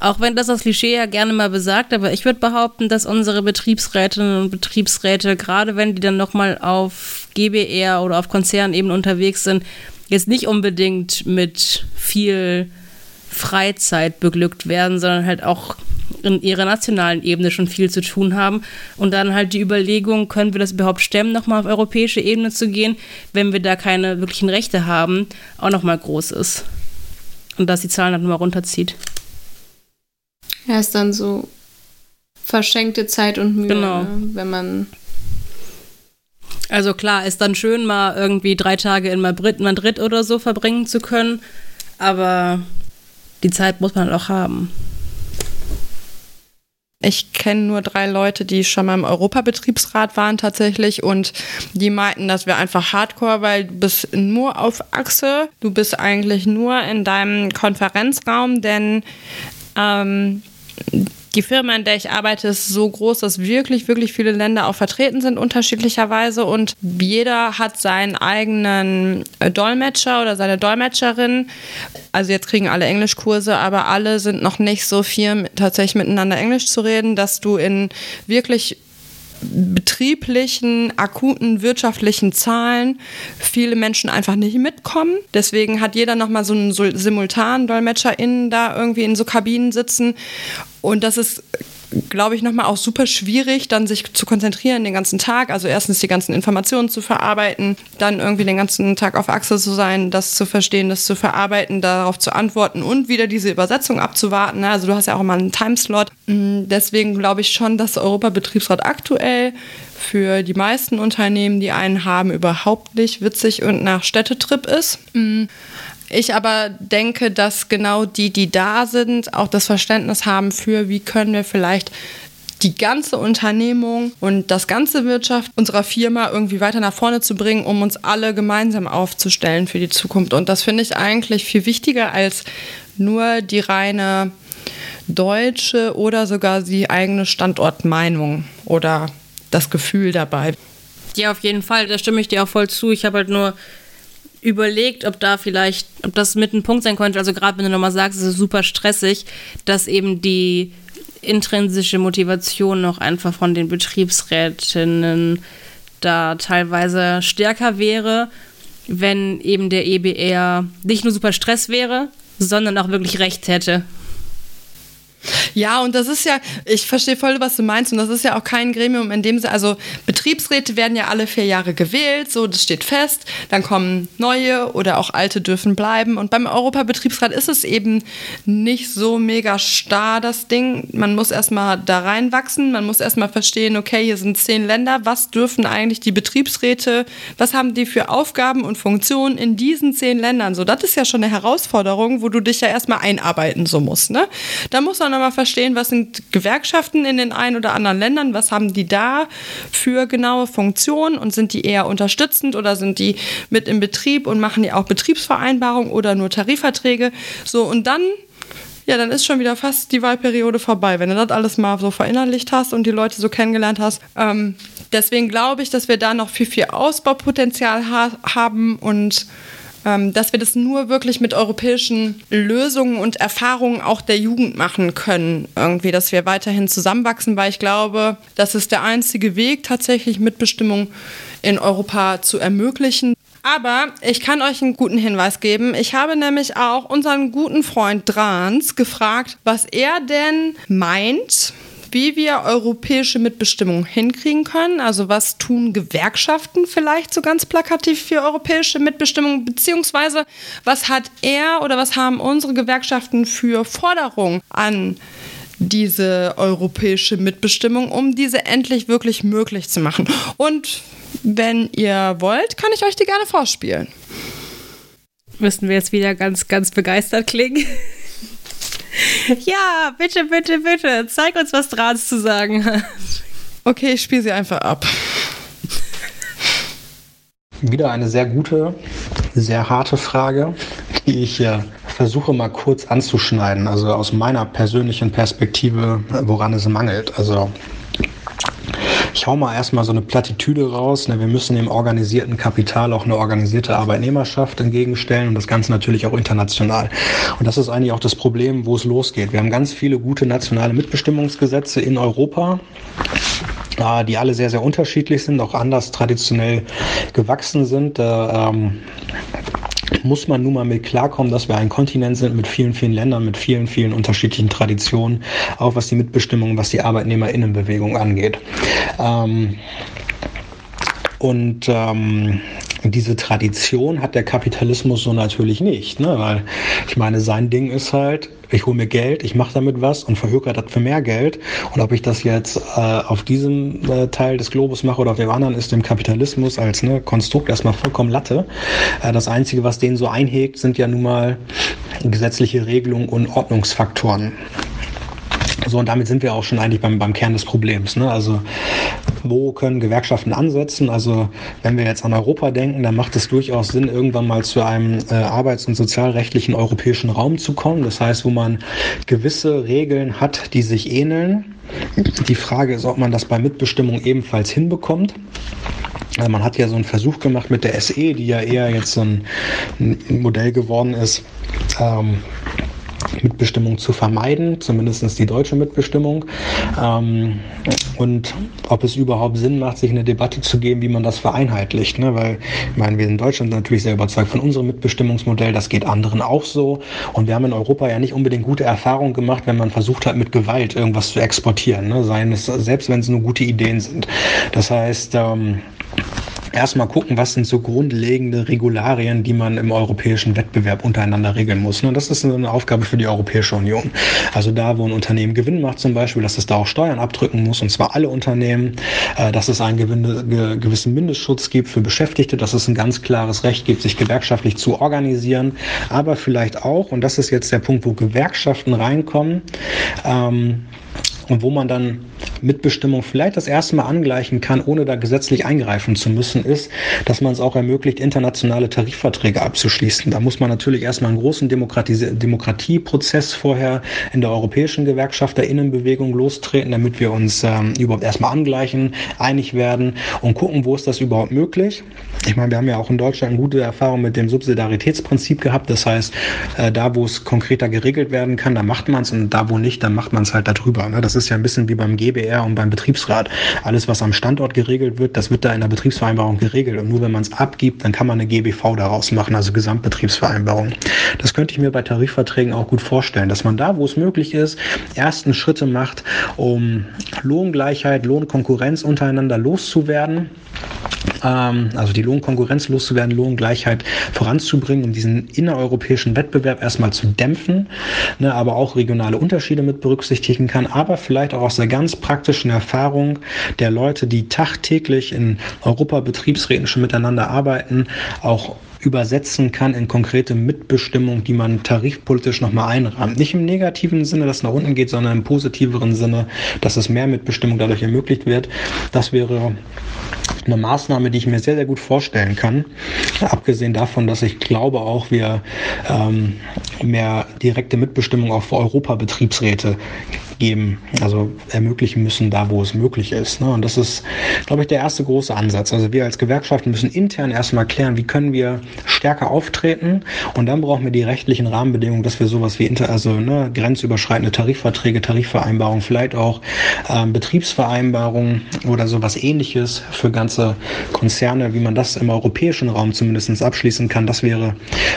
auch wenn das das Klischee ja gerne mal besagt, aber ich würde behaupten, dass unsere Betriebsrätinnen und Betriebsräte, gerade wenn die dann nochmal auf GBR oder auf Konzernebene unterwegs sind, jetzt nicht unbedingt mit viel Freizeit beglückt werden, sondern halt auch in ihrer nationalen Ebene schon viel zu tun haben. Und dann halt die Überlegung, können wir das überhaupt stemmen, nochmal auf europäische Ebene zu gehen, wenn wir da keine wirklichen Rechte haben, auch nochmal groß ist. Und dass die Zahlen dann nochmal runterzieht. Ja, ist dann so verschenkte Zeit und Mühe, Genau. ne? wenn man. Also klar, ist dann schön, mal irgendwie drei Tage in Madrid, Madrid oder so verbringen zu können, aber die Zeit muss man halt auch haben. Ich kenne nur drei Leute, die schon mal im Europabetriebsrat waren tatsächlich und die meinten, das wäre einfach Hardcore, weil du bist nur auf Achse, du bist eigentlich nur in deinem Konferenzraum, denn ähm, die Firma, in der ich arbeite, ist so groß, dass wirklich, wirklich viele Länder auch vertreten sind, unterschiedlicherweise. Und jeder hat seinen eigenen äh, Dolmetscher oder seine Dolmetscherin. Also jetzt kriegen alle Englischkurse, aber alle sind noch nicht so viel tatsächlich miteinander Englisch zu reden, dass du in wirklich betrieblichen, akuten wirtschaftlichen Zahlen viele Menschen einfach nicht mitkommen. Deswegen hat jeder nochmal so einen simultanen DolmetscherInnen da irgendwie in so Kabinen sitzen. Und das ist glaube ich, nochmal auch super schwierig, dann sich zu konzentrieren den ganzen Tag. Also erstens die ganzen Informationen zu verarbeiten, dann irgendwie den ganzen Tag auf Achse zu sein, das zu verstehen, das zu verarbeiten, darauf zu antworten und wieder diese Übersetzung abzuwarten. ne? Also du hast ja auch immer einen Timeslot. Mm, Deswegen glaube ich schon, dass Europabetriebsrat aktuell für die meisten Unternehmen, die einen haben, überhaupt nicht witzig und nach Städtetrip ist. Ich aber denke, dass genau die, die da sind, auch das Verständnis haben für, wie können wir vielleicht die ganze Unternehmung und das ganze Wirtschaft unserer Firma irgendwie weiter nach vorne zu bringen, um uns alle gemeinsam aufzustellen für die Zukunft. Und das finde ich eigentlich viel wichtiger als nur die reine deutsche oder sogar die eigene Standortmeinung oder das Gefühl dabei. Ja, auf jeden Fall, da stimme ich dir auch voll zu. Ich habe halt nur überlegt, ob da vielleicht, ob das mit ein Punkt sein könnte. Also gerade wenn du nochmal sagst, es ist super stressig, dass eben die intrinsische Motivation noch einfach von den Betriebsrätinnen da teilweise stärker wäre, wenn eben der EBR nicht nur super Stress wäre, sondern auch wirklich Recht hätte. Ja, und das ist ja, ich verstehe voll, was du meinst, und das ist ja auch kein Gremium, in dem sie, also Betriebsräte werden ja alle vier Jahre gewählt, so, das steht fest, dann kommen neue oder auch alte dürfen bleiben. Und beim Europabetriebsrat ist es eben nicht so mega starr, das Ding. Man muss erstmal da reinwachsen, man muss erstmal verstehen, okay, hier sind zehn Länder, was dürfen eigentlich die Betriebsräte, was haben die für Aufgaben und Funktionen in diesen zehn Ländern? So, das ist ja schon eine Herausforderung, wo du dich ja erstmal einarbeiten so musst, ne? Da muss man nochmal verstehen, was sind Gewerkschaften in den ein oder anderen Ländern, was haben die da für genaue Funktionen und sind die eher unterstützend oder sind die mit im Betrieb und machen die auch Betriebsvereinbarungen oder nur Tarifverträge? So, und dann ja, dann ist schon wieder fast die Wahlperiode vorbei, wenn du das alles mal so verinnerlicht hast und die Leute so kennengelernt hast. Ähm, deswegen glaube ich, dass wir da noch viel, viel Ausbaupotenzial ha haben und dass wir das nur wirklich mit europäischen Lösungen und Erfahrungen auch der Jugend machen können. Irgendwie, dass wir weiterhin zusammenwachsen, weil ich glaube, das ist der einzige Weg, tatsächlich Mitbestimmung in Europa zu ermöglichen. Aber ich kann euch einen guten Hinweis geben. Ich habe nämlich auch unseren guten Freund Drans gefragt, was er denn meint, wie wir europäische Mitbestimmung hinkriegen können. Also was tun Gewerkschaften vielleicht so ganz plakativ für europäische Mitbestimmung, beziehungsweise was hat er oder was haben unsere Gewerkschaften für Forderungen an diese europäische Mitbestimmung, um diese endlich wirklich möglich zu machen. Und wenn ihr wollt, kann ich euch die gerne vorspielen. Müssten wir jetzt wieder ganz, ganz begeistert klingen? <laughs> <laughs> ja, bitte, bitte, bitte, zeig uns, was Drahts zu sagen hat. Okay, ich spiele sie einfach ab. Wieder eine sehr gute, sehr harte Frage, die ich äh, versuche mal kurz anzuschneiden. Also aus meiner persönlichen Perspektive, woran es mangelt. Also ich hau mal erstmal so eine Plattitüde raus. Ne? Wir müssen dem organisierten Kapital auch eine organisierte Arbeitnehmerschaft entgegenstellen und das Ganze natürlich auch international. Und das ist eigentlich auch das Problem, wo es losgeht. Wir haben ganz viele gute nationale Mitbestimmungsgesetze in Europa die alle sehr, sehr unterschiedlich sind, auch anders traditionell gewachsen sind. Ähm, muss man nun mal mit klarkommen, dass wir ein Kontinent sind mit vielen, vielen Ländern, mit vielen, vielen unterschiedlichen Traditionen, auch was die Mitbestimmung, was die Arbeitnehmerinnenbewegung angeht. Ähm, und ähm, diese Tradition hat der Kapitalismus so natürlich nicht, ne? weil ich meine, sein Ding ist halt, ich hole mir Geld, ich mache damit was und verhökere das für mehr Geld. Und ob ich das jetzt äh, auf diesem äh, Teil des Globus mache oder auf dem anderen, ist dem Kapitalismus als ne, Konstrukt erstmal vollkommen Latte. Äh, das Einzige, was den so einhegt, sind ja nun mal gesetzliche Regelungen und Ordnungsfaktoren. So, und damit sind wir auch schon eigentlich beim, beim Kern des Problems. Ne? Also, wo können Gewerkschaften ansetzen? Also, wenn wir jetzt an Europa denken, dann macht es durchaus Sinn, irgendwann mal zu einem äh, arbeits- und sozialrechtlichen europäischen Raum zu kommen. Das heißt, wo man gewisse Regeln hat, die sich ähneln. Die Frage ist, ob man das bei Mitbestimmung ebenfalls hinbekommt. Also man hat ja so einen Versuch gemacht mit der SE, die ja eher jetzt so ein Modell geworden ist, ähm, Mitbestimmung zu vermeiden, zumindest die deutsche Mitbestimmung. Ähm, und ob es überhaupt Sinn macht, sich eine Debatte zu geben, wie man das vereinheitlicht. Ne? Weil, ich meine, wir in Deutschland natürlich sehr überzeugt von unserem Mitbestimmungsmodell, das geht anderen auch so. Und wir haben in Europa ja nicht unbedingt gute Erfahrungen gemacht, wenn man versucht hat, mit Gewalt irgendwas zu exportieren. Ne? Seien es, selbst wenn es nur gute Ideen sind. Das heißt, ähm, erstmal gucken, was sind so grundlegende Regularien, die man im europäischen Wettbewerb untereinander regeln muss. Und das ist eine Aufgabe für die Europäische Union. Also da, wo ein Unternehmen Gewinn macht zum Beispiel, dass es da auch Steuern abdrücken muss, und zwar alle Unternehmen, äh, dass es einen gewissen Mindestschutz gibt für Beschäftigte, dass es ein ganz klares Recht gibt, sich gewerkschaftlich zu organisieren, aber vielleicht auch, und das ist jetzt der Punkt, wo Gewerkschaften reinkommen, ähm, und wo man dann Mitbestimmung vielleicht das erste Mal angleichen kann, ohne da gesetzlich eingreifen zu müssen, ist, dass man es auch ermöglicht, internationale Tarifverträge abzuschließen. Da muss man natürlich erstmal einen großen Demokratieprozess vorher in der europäischen Gewerkschafterinnenbewegung lostreten, damit wir uns ähm, überhaupt erstmal angleichen, einig werden und gucken, wo ist das überhaupt möglich. Ich meine, wir haben ja auch in Deutschland eine gute Erfahrung mit dem Subsidiaritätsprinzip gehabt. Das heißt, äh, da, wo es konkreter geregelt werden kann, da macht man es und da, wo nicht, dann macht man es halt darüber. Ne? Das ist ja ein bisschen wie beim GBR und beim Betriebsrat. Alles, was am Standort geregelt wird, das wird da in der Betriebsvereinbarung geregelt. Und nur wenn man es abgibt, dann kann man eine GBV daraus machen, also Gesamtbetriebsvereinbarung. Das könnte ich mir bei Tarifverträgen auch gut vorstellen, dass man da, wo es möglich ist, ersten Schritte macht, um Lohngleichheit, Lohnkonkurrenz untereinander loszuwerden ähm, also die Lohnkonkurrenz loszuwerden, Lohngleichheit voranzubringen, um diesen innereuropäischen Wettbewerb erstmal zu dämpfen, ne, aber auch regionale Unterschiede mit berücksichtigen kann, aber vielleicht auch aus der ganz praktischen Erfahrung der Leute, die tagtäglich in Europa Betriebsräten schon miteinander arbeiten, auch übersetzen kann in konkrete Mitbestimmung, die man tarifpolitisch nochmal einrahmt. Nicht im negativen Sinne, dass es nach unten geht, sondern im positiveren Sinne, dass es mehr Mitbestimmung dadurch ermöglicht wird. Das wäre eine Maßnahme, die ich mir sehr, sehr gut vorstellen kann. Abgesehen davon, dass ich glaube auch, wir ähm, mehr direkte Mitbestimmung auch für Europa-Betriebsräte geben, also ermöglichen müssen, da wo es möglich ist. Ne? Und das ist, glaube ich, der erste große Ansatz. Also wir als Gewerkschaften müssen intern erstmal klären, wie können wir stärker auftreten und dann brauchen wir die rechtlichen Rahmenbedingungen, dass wir sowas wie inter, also ne, grenzüberschreitende Tarifverträge, Tarifvereinbarungen, vielleicht auch ähm, Betriebsvereinbarungen oder sowas ähnliches für ganze Konzerne, wie man das im europäischen Raum zumindest abschließen kann. Das wäre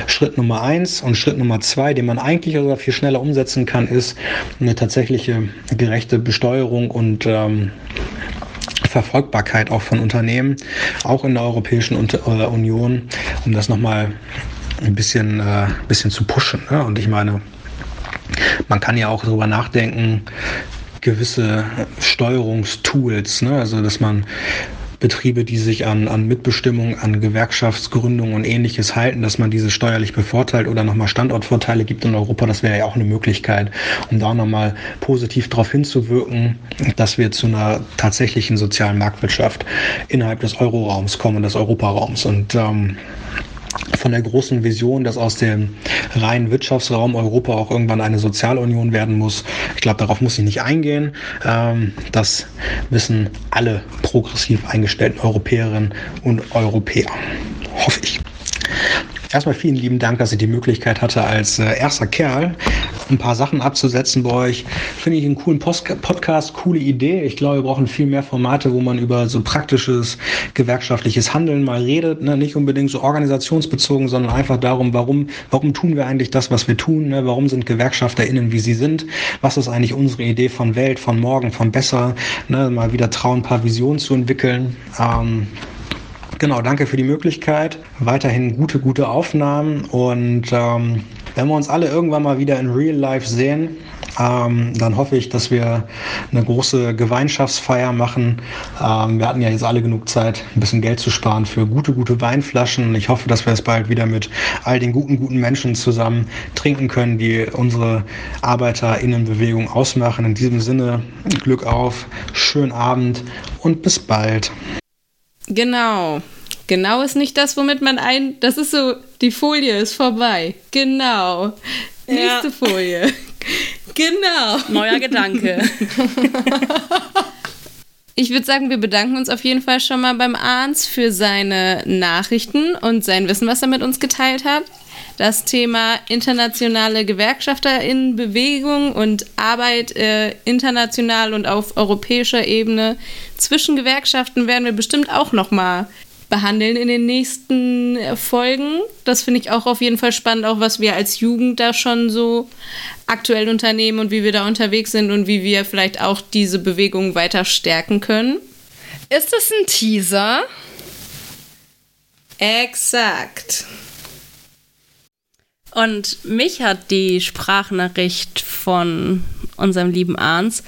Schritt Nummer eins. Und Schritt Nummer zwei, den man eigentlich sogar viel schneller umsetzen kann, ist eine tatsächliche gerechte Besteuerung und ähm, Verfolgbarkeit auch von Unternehmen, auch in der Europäischen äh, Union, um das nochmal ein bisschen, äh, bisschen zu pushen. Ne? Und ich meine, man kann ja auch darüber nachdenken, gewisse Steuerungstools, ne? also dass man Betriebe, die sich an, an Mitbestimmung, an Gewerkschaftsgründung und ähnliches halten, dass man diese steuerlich bevorteilt oder nochmal Standortvorteile gibt in Europa, das wäre ja auch eine Möglichkeit, um da nochmal positiv darauf hinzuwirken, dass wir zu einer tatsächlichen sozialen Marktwirtschaft innerhalb des Euroraums kommen, des Europaraums. Und ähm, von der großen Vision, dass aus dem reinen Wirtschaftsraum Europa auch irgendwann eine Sozialunion werden muss. Ich glaube, darauf muss ich nicht eingehen. Ähm, das wissen alle progressiv eingestellten Europäerinnen und Europäer. Hoffe ich. Erstmal vielen lieben Dank, dass ich die Möglichkeit hatte, als äh, erster Kerl ein paar Sachen abzusetzen bei euch. Finde ich einen coolen Post Podcast, coole Idee. Ich glaube, wir brauchen viel mehr Formate, wo man über so praktisches gewerkschaftliches Handeln mal redet. Ne? Nicht unbedingt so organisationsbezogen, sondern einfach darum, warum, warum tun wir eigentlich das, was wir tun? Ne? Warum sind GewerkschafterInnen, wie sie sind? Was ist eigentlich unsere Idee von Welt, von morgen, von besser? Ne? Mal wieder trauen, ein paar Visionen zu entwickeln. Ähm, Genau, danke für die Möglichkeit. Weiterhin gute, gute Aufnahmen und ähm, wenn wir uns alle irgendwann mal wieder in Real Life sehen, ähm, dann hoffe ich, dass wir eine große Gemeinschaftsfeier machen. Ähm, wir hatten ja jetzt alle genug Zeit, ein bisschen Geld zu sparen für gute, gute Weinflaschen. Und ich hoffe, dass wir es bald wieder mit all den guten, guten Menschen zusammen trinken können, die unsere ArbeiterInnenbewegung ausmachen. In diesem Sinne, Glück auf, schönen Abend und bis bald. Genau. Genau ist nicht das, womit man ein. Das ist so, die Folie ist vorbei. Genau. Ja. Nächste Folie. <laughs> genau. Neuer Gedanke. <laughs> Ich würde sagen, wir bedanken uns auf jeden Fall schon mal beim Arns für seine Nachrichten und sein Wissen, was er mit uns geteilt hat. Das Thema internationale Gewerkschafterinnenbewegung und Arbeit äh, international und auf europäischer Ebene zwischen Gewerkschaften werden wir bestimmt auch noch mal behandeln in den nächsten äh, Folgen. Das finde ich auch auf jeden Fall spannend, auch was wir als Jugend da schon so aktuell unternehmen und wie wir da unterwegs sind und wie wir vielleicht auch diese Bewegung weiter stärken können. Ist das ein Teaser? Exakt. Und mich hat die Sprachnachricht von unserem lieben Arns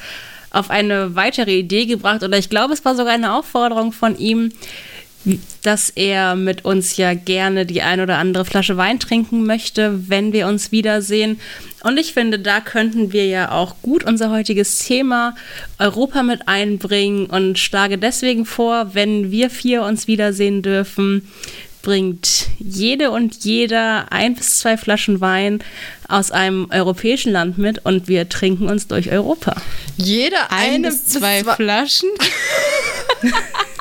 auf eine weitere Idee gebracht, oder ich glaube, es war sogar eine Aufforderung von ihm, dass er mit uns ja gerne die ein oder andere Flasche Wein trinken möchte, wenn wir uns wiedersehen. Und ich finde, da könnten wir ja auch gut unser heutiges Thema Europa mit einbringen und schlage deswegen vor, wenn wir vier uns wiedersehen dürfen, bringt jede und jeder ein bis zwei Flaschen Wein aus einem europäischen Land mit und wir trinken uns durch Europa. Jede ein eine bis zwei, zwei Flaschen? <laughs>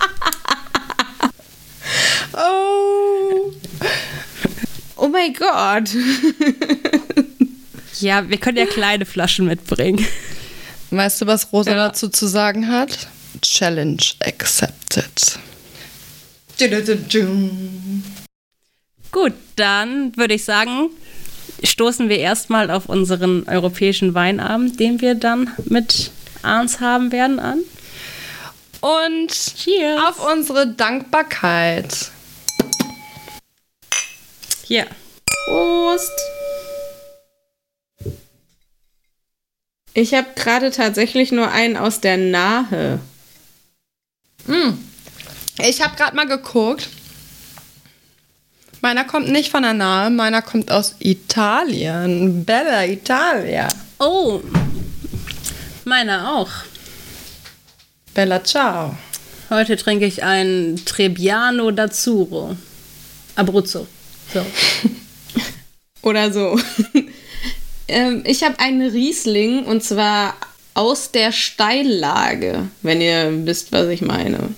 oh. Oh mein Gott. <laughs> ja, wir können ja kleine Flaschen mitbringen. Weißt du, was Rosa ja. dazu zu sagen hat? Challenge accepted. Gut, dann würde ich sagen, stoßen wir erstmal auf unseren europäischen Weinabend, den wir dann mit Arns haben werden, an. Und Cheers. auf unsere Dankbarkeit. Hier. Prost. Ich habe gerade tatsächlich nur einen aus der Nahe. Mm. Ich habe gerade mal geguckt. Meiner kommt nicht von der Nahe, meiner kommt aus Italien. Bella Italia. Oh, meiner auch. Bella ciao. Heute trinke ich ein Trebbiano d'Azzurro. Abruzzo. So. Oder so. <laughs> ähm, ich habe einen Riesling und zwar aus der Steillage, wenn ihr wisst, was ich meine.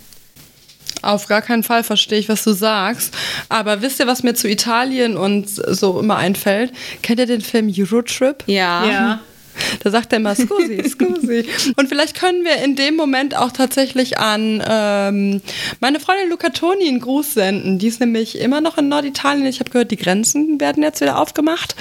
Auf gar keinen Fall verstehe ich, was du sagst. Aber wisst ihr, was mir zu Italien und so immer einfällt? Kennt ihr den Film Eurotrip? Ja. ja. <laughs> Da sagt er immer, scusi, scusi. Und vielleicht können wir in dem Moment auch tatsächlich an ähm, meine Freundin Luca Toni einen Gruß senden. Die ist nämlich immer noch in Norditalien. Ich habe gehört, die Grenzen werden jetzt wieder aufgemacht.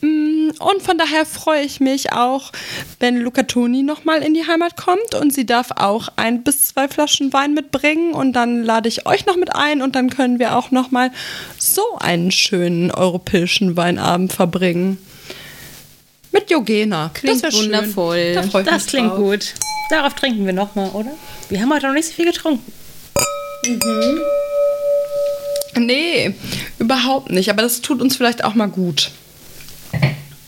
Mm, und von daher freue ich mich auch, wenn Luca Toni nochmal in die Heimat kommt und sie darf auch ein bis zwei Flaschen Wein mitbringen und dann lade ich euch noch mit ein und dann können wir auch nochmal so einen schönen europäischen Weinabend verbringen. Mit Yogena. Klingt das schön. wundervoll. Da freu ich Das klingt drauf. gut. Darauf trinken wir nochmal, oder? Wir haben heute noch nicht so viel getrunken. Nee, überhaupt nicht. Aber das tut uns vielleicht auch mal gut.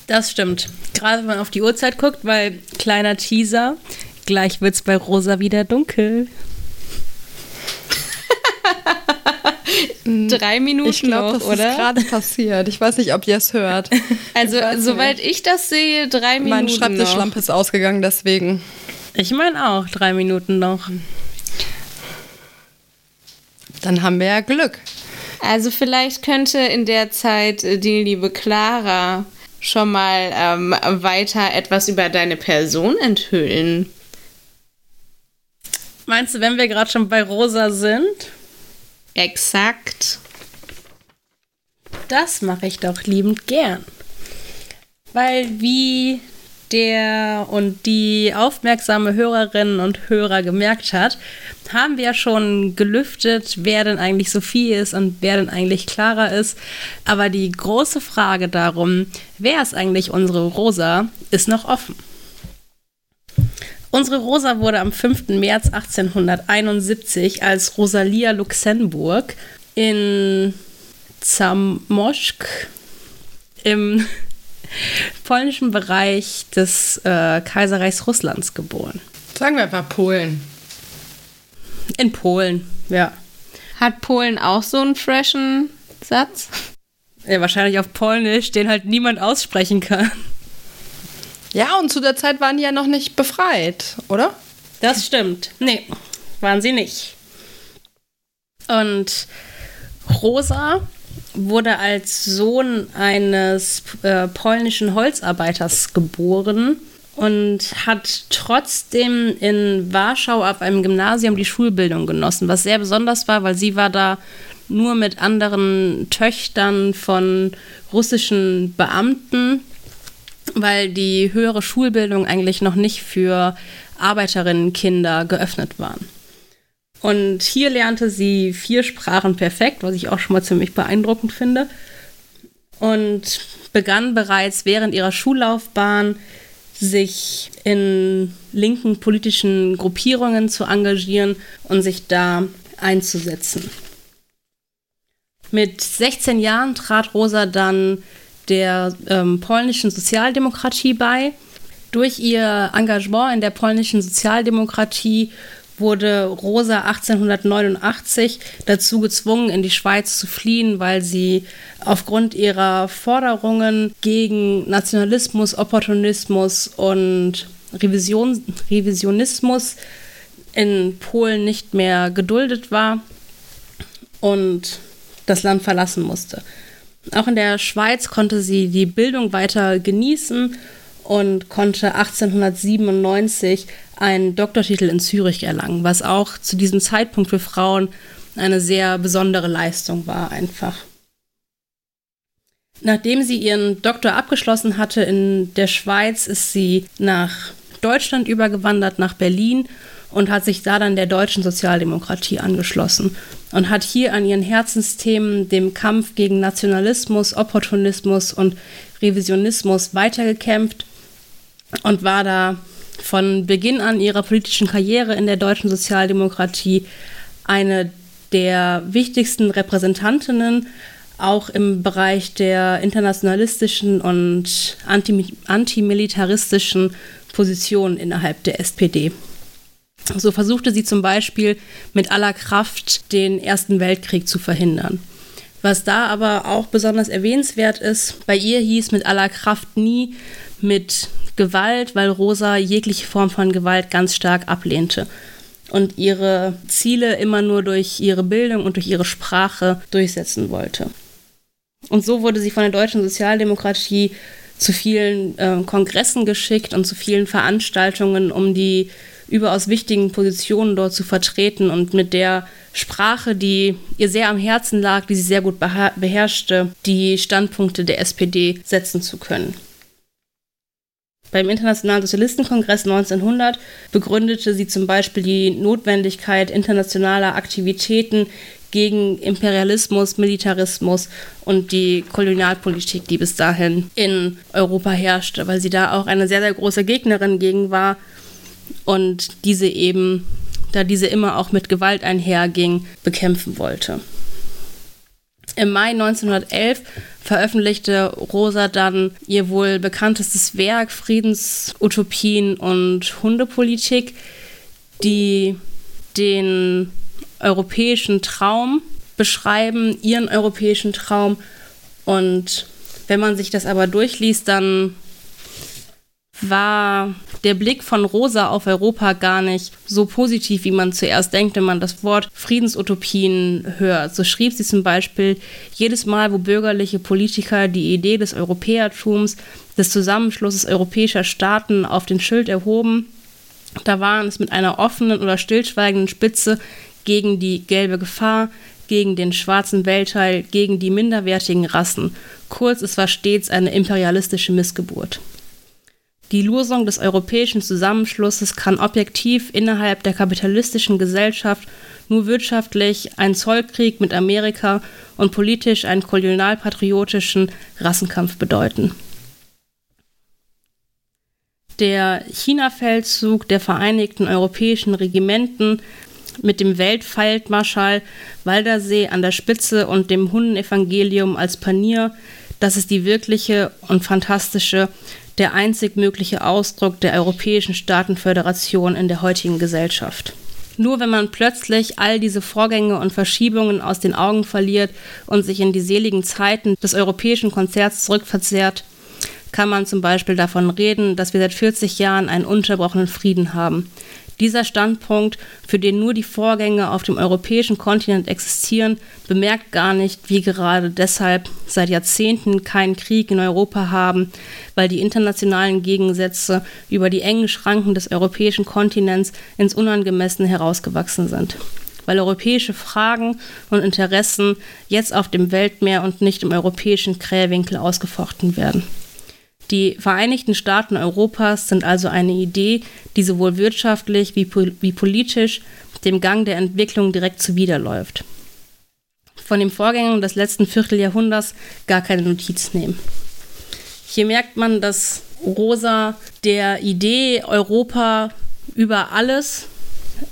Das stimmt. Gerade wenn man auf die Uhrzeit guckt, weil kleiner Teaser, gleich wird's bei Rosa wieder dunkel. <laughs> Drei Minuten Ich glaube, noch, das oder? ist gerade passiert. Ich weiß nicht, ob ihr es hört. <laughs> also, weiß soweit ich das sehe, drei Minuten Mein. Schreibtischlampe ist ausgegangen, deswegen. Ich meine auch, drei Minuten noch. Dann haben wir ja Glück. Also vielleicht könnte in der Zeit äh, die liebe Clara schon mal ähm, weiter etwas über deine Person enthüllen. Meinst du, wenn wir gerade schon bei Rosa sind? Exakt. Das mache ich doch liebend gern. Weil wie der und die aufmerksame Hörerinnen und Hörer gemerkt hat, haben wir schon gelüftet, wer denn eigentlich Sophie ist und wer denn eigentlich Clara ist. Aber die große Frage darum, wer ist eigentlich unsere Rosa, ist noch offen. Unsere Rosa wurde am 5. März 1871 als Rosalia Luxemburg in Zamoszk im <laughs> polnischen Bereich des äh, Kaiserreichs Russlands geboren. Sagen wir einfach Polen. In Polen, ja. Hat Polen auch so einen freshen Satz? ja. Wahrscheinlich auf Polnisch, den halt niemand aussprechen kann. Ja, und zu der Zeit waren die ja noch nicht befreit, oder? Das stimmt. Nee, waren sie nicht. Und Rosa wurde als Sohn eines äh, polnischen Holzarbeiters geboren und hat trotzdem in Warschau auf einem Gymnasium die Schulbildung genossen, was sehr besonders war, weil sie war da nur mit anderen Töchtern von russischen Beamten, weil die höhere Schulbildung eigentlich noch nicht für Arbeiterinnenkinder geöffnet waren. Und hier lernte sie vier Sprachen perfekt, was ich auch schon mal ziemlich beeindruckend finde. Und begann bereits während ihrer Schullaufbahn sich in linken politischen Gruppierungen zu engagieren und sich da einzusetzen. Mit 16 Jahren trat Rosa dann der ähm, polnischen Sozialdemokratie bei. Durch ihr Engagement in der polnischen Sozialdemokratie wurde Rosa 1889 dazu gezwungen, in die Schweiz zu fliehen, weil sie aufgrund ihrer Forderungen gegen Nationalismus, Opportunismus und Revision, Revisionismus in Polen nicht mehr geduldet war und das Land verlassen musste. Auch in der Schweiz konnte sie die Bildung weiter genießen und konnte 1897 einen Doktortitel in Zürich erlangen, was auch zu diesem Zeitpunkt für Frauen eine sehr besondere Leistung war einfach. Nachdem sie ihren Doktor abgeschlossen hatte in der Schweiz, ist sie nach Deutschland übergewandert, nach Berlin und hat sich da dann der deutschen Sozialdemokratie angeschlossen und hat hier an ihren Herzensthemen, dem Kampf gegen Nationalismus, Opportunismus und Revisionismus weitergekämpft und war da von Beginn an ihrer politischen Karriere in der deutschen Sozialdemokratie eine der wichtigsten Repräsentantinnen, auch im Bereich der internationalistischen und anti antimilitaristischen Positionen innerhalb der SPD. So versuchte sie zum Beispiel mit aller Kraft den Ersten Weltkrieg zu verhindern. Was da aber auch besonders erwähnenswert ist, bei ihr hieß mit aller Kraft nie mit Gewalt, weil Rosa jegliche Form von Gewalt ganz stark ablehnte und ihre Ziele immer nur durch ihre Bildung und durch ihre Sprache durchsetzen wollte. Und so wurde sie von der deutschen Sozialdemokratie zu vielen äh, Kongressen geschickt und zu vielen Veranstaltungen, um die überaus wichtigen Positionen dort zu vertreten und mit der Sprache, die ihr sehr am Herzen lag, die sie sehr gut beherrschte, die Standpunkte der SPD setzen zu können. Beim Internationalen Sozialistenkongress 1900 begründete sie zum Beispiel die Notwendigkeit internationaler Aktivitäten gegen Imperialismus, Militarismus und die Kolonialpolitik, die bis dahin in Europa herrschte, weil sie da auch eine sehr, sehr große Gegnerin gegen war und diese eben, da diese immer auch mit Gewalt einherging, bekämpfen wollte. Im Mai 1911 veröffentlichte Rosa dann ihr wohl bekanntestes Werk Friedensutopien und Hundepolitik, die den europäischen Traum beschreiben, ihren europäischen Traum. Und wenn man sich das aber durchliest, dann war der Blick von Rosa auf Europa gar nicht so positiv, wie man zuerst denkt, wenn man das Wort Friedensutopien hört. So schrieb sie zum Beispiel, jedes Mal, wo bürgerliche Politiker die Idee des Europäertums, des Zusammenschlusses europäischer Staaten auf den Schild erhoben, da waren es mit einer offenen oder stillschweigenden Spitze gegen die gelbe Gefahr, gegen den schwarzen Weltteil, gegen die minderwertigen Rassen. Kurz, es war stets eine imperialistische Missgeburt. Die Losung des europäischen Zusammenschlusses kann objektiv innerhalb der kapitalistischen Gesellschaft nur wirtschaftlich einen Zollkrieg mit Amerika und politisch einen kolonialpatriotischen Rassenkampf bedeuten. Der China-Feldzug der Vereinigten Europäischen Regimenten mit dem Weltfeldmarschall Waldersee an der Spitze und dem Hundenevangelium als Panier, das ist die wirkliche und fantastische, der einzig mögliche Ausdruck der europäischen Staatenföderation in der heutigen Gesellschaft. Nur wenn man plötzlich all diese Vorgänge und Verschiebungen aus den Augen verliert und sich in die seligen Zeiten des europäischen Konzerts zurückverzehrt, kann man zum Beispiel davon reden, dass wir seit 40 Jahren einen unterbrochenen Frieden haben, dieser Standpunkt, für den nur die Vorgänge auf dem europäischen Kontinent existieren, bemerkt gar nicht, wie gerade deshalb seit Jahrzehnten keinen Krieg in Europa haben, weil die internationalen Gegensätze über die engen Schranken des europäischen Kontinents ins Unangemessene herausgewachsen sind weil europäische Fragen und Interessen jetzt auf dem Weltmeer und nicht im europäischen Krähwinkel ausgefochten werden. Die Vereinigten Staaten Europas sind also eine Idee, die sowohl wirtschaftlich wie, wie politisch dem Gang der Entwicklung direkt zuwiderläuft. Von den Vorgängen des letzten Vierteljahrhunderts gar keine Notiz nehmen. Hier merkt man, dass Rosa der Idee Europa über alles,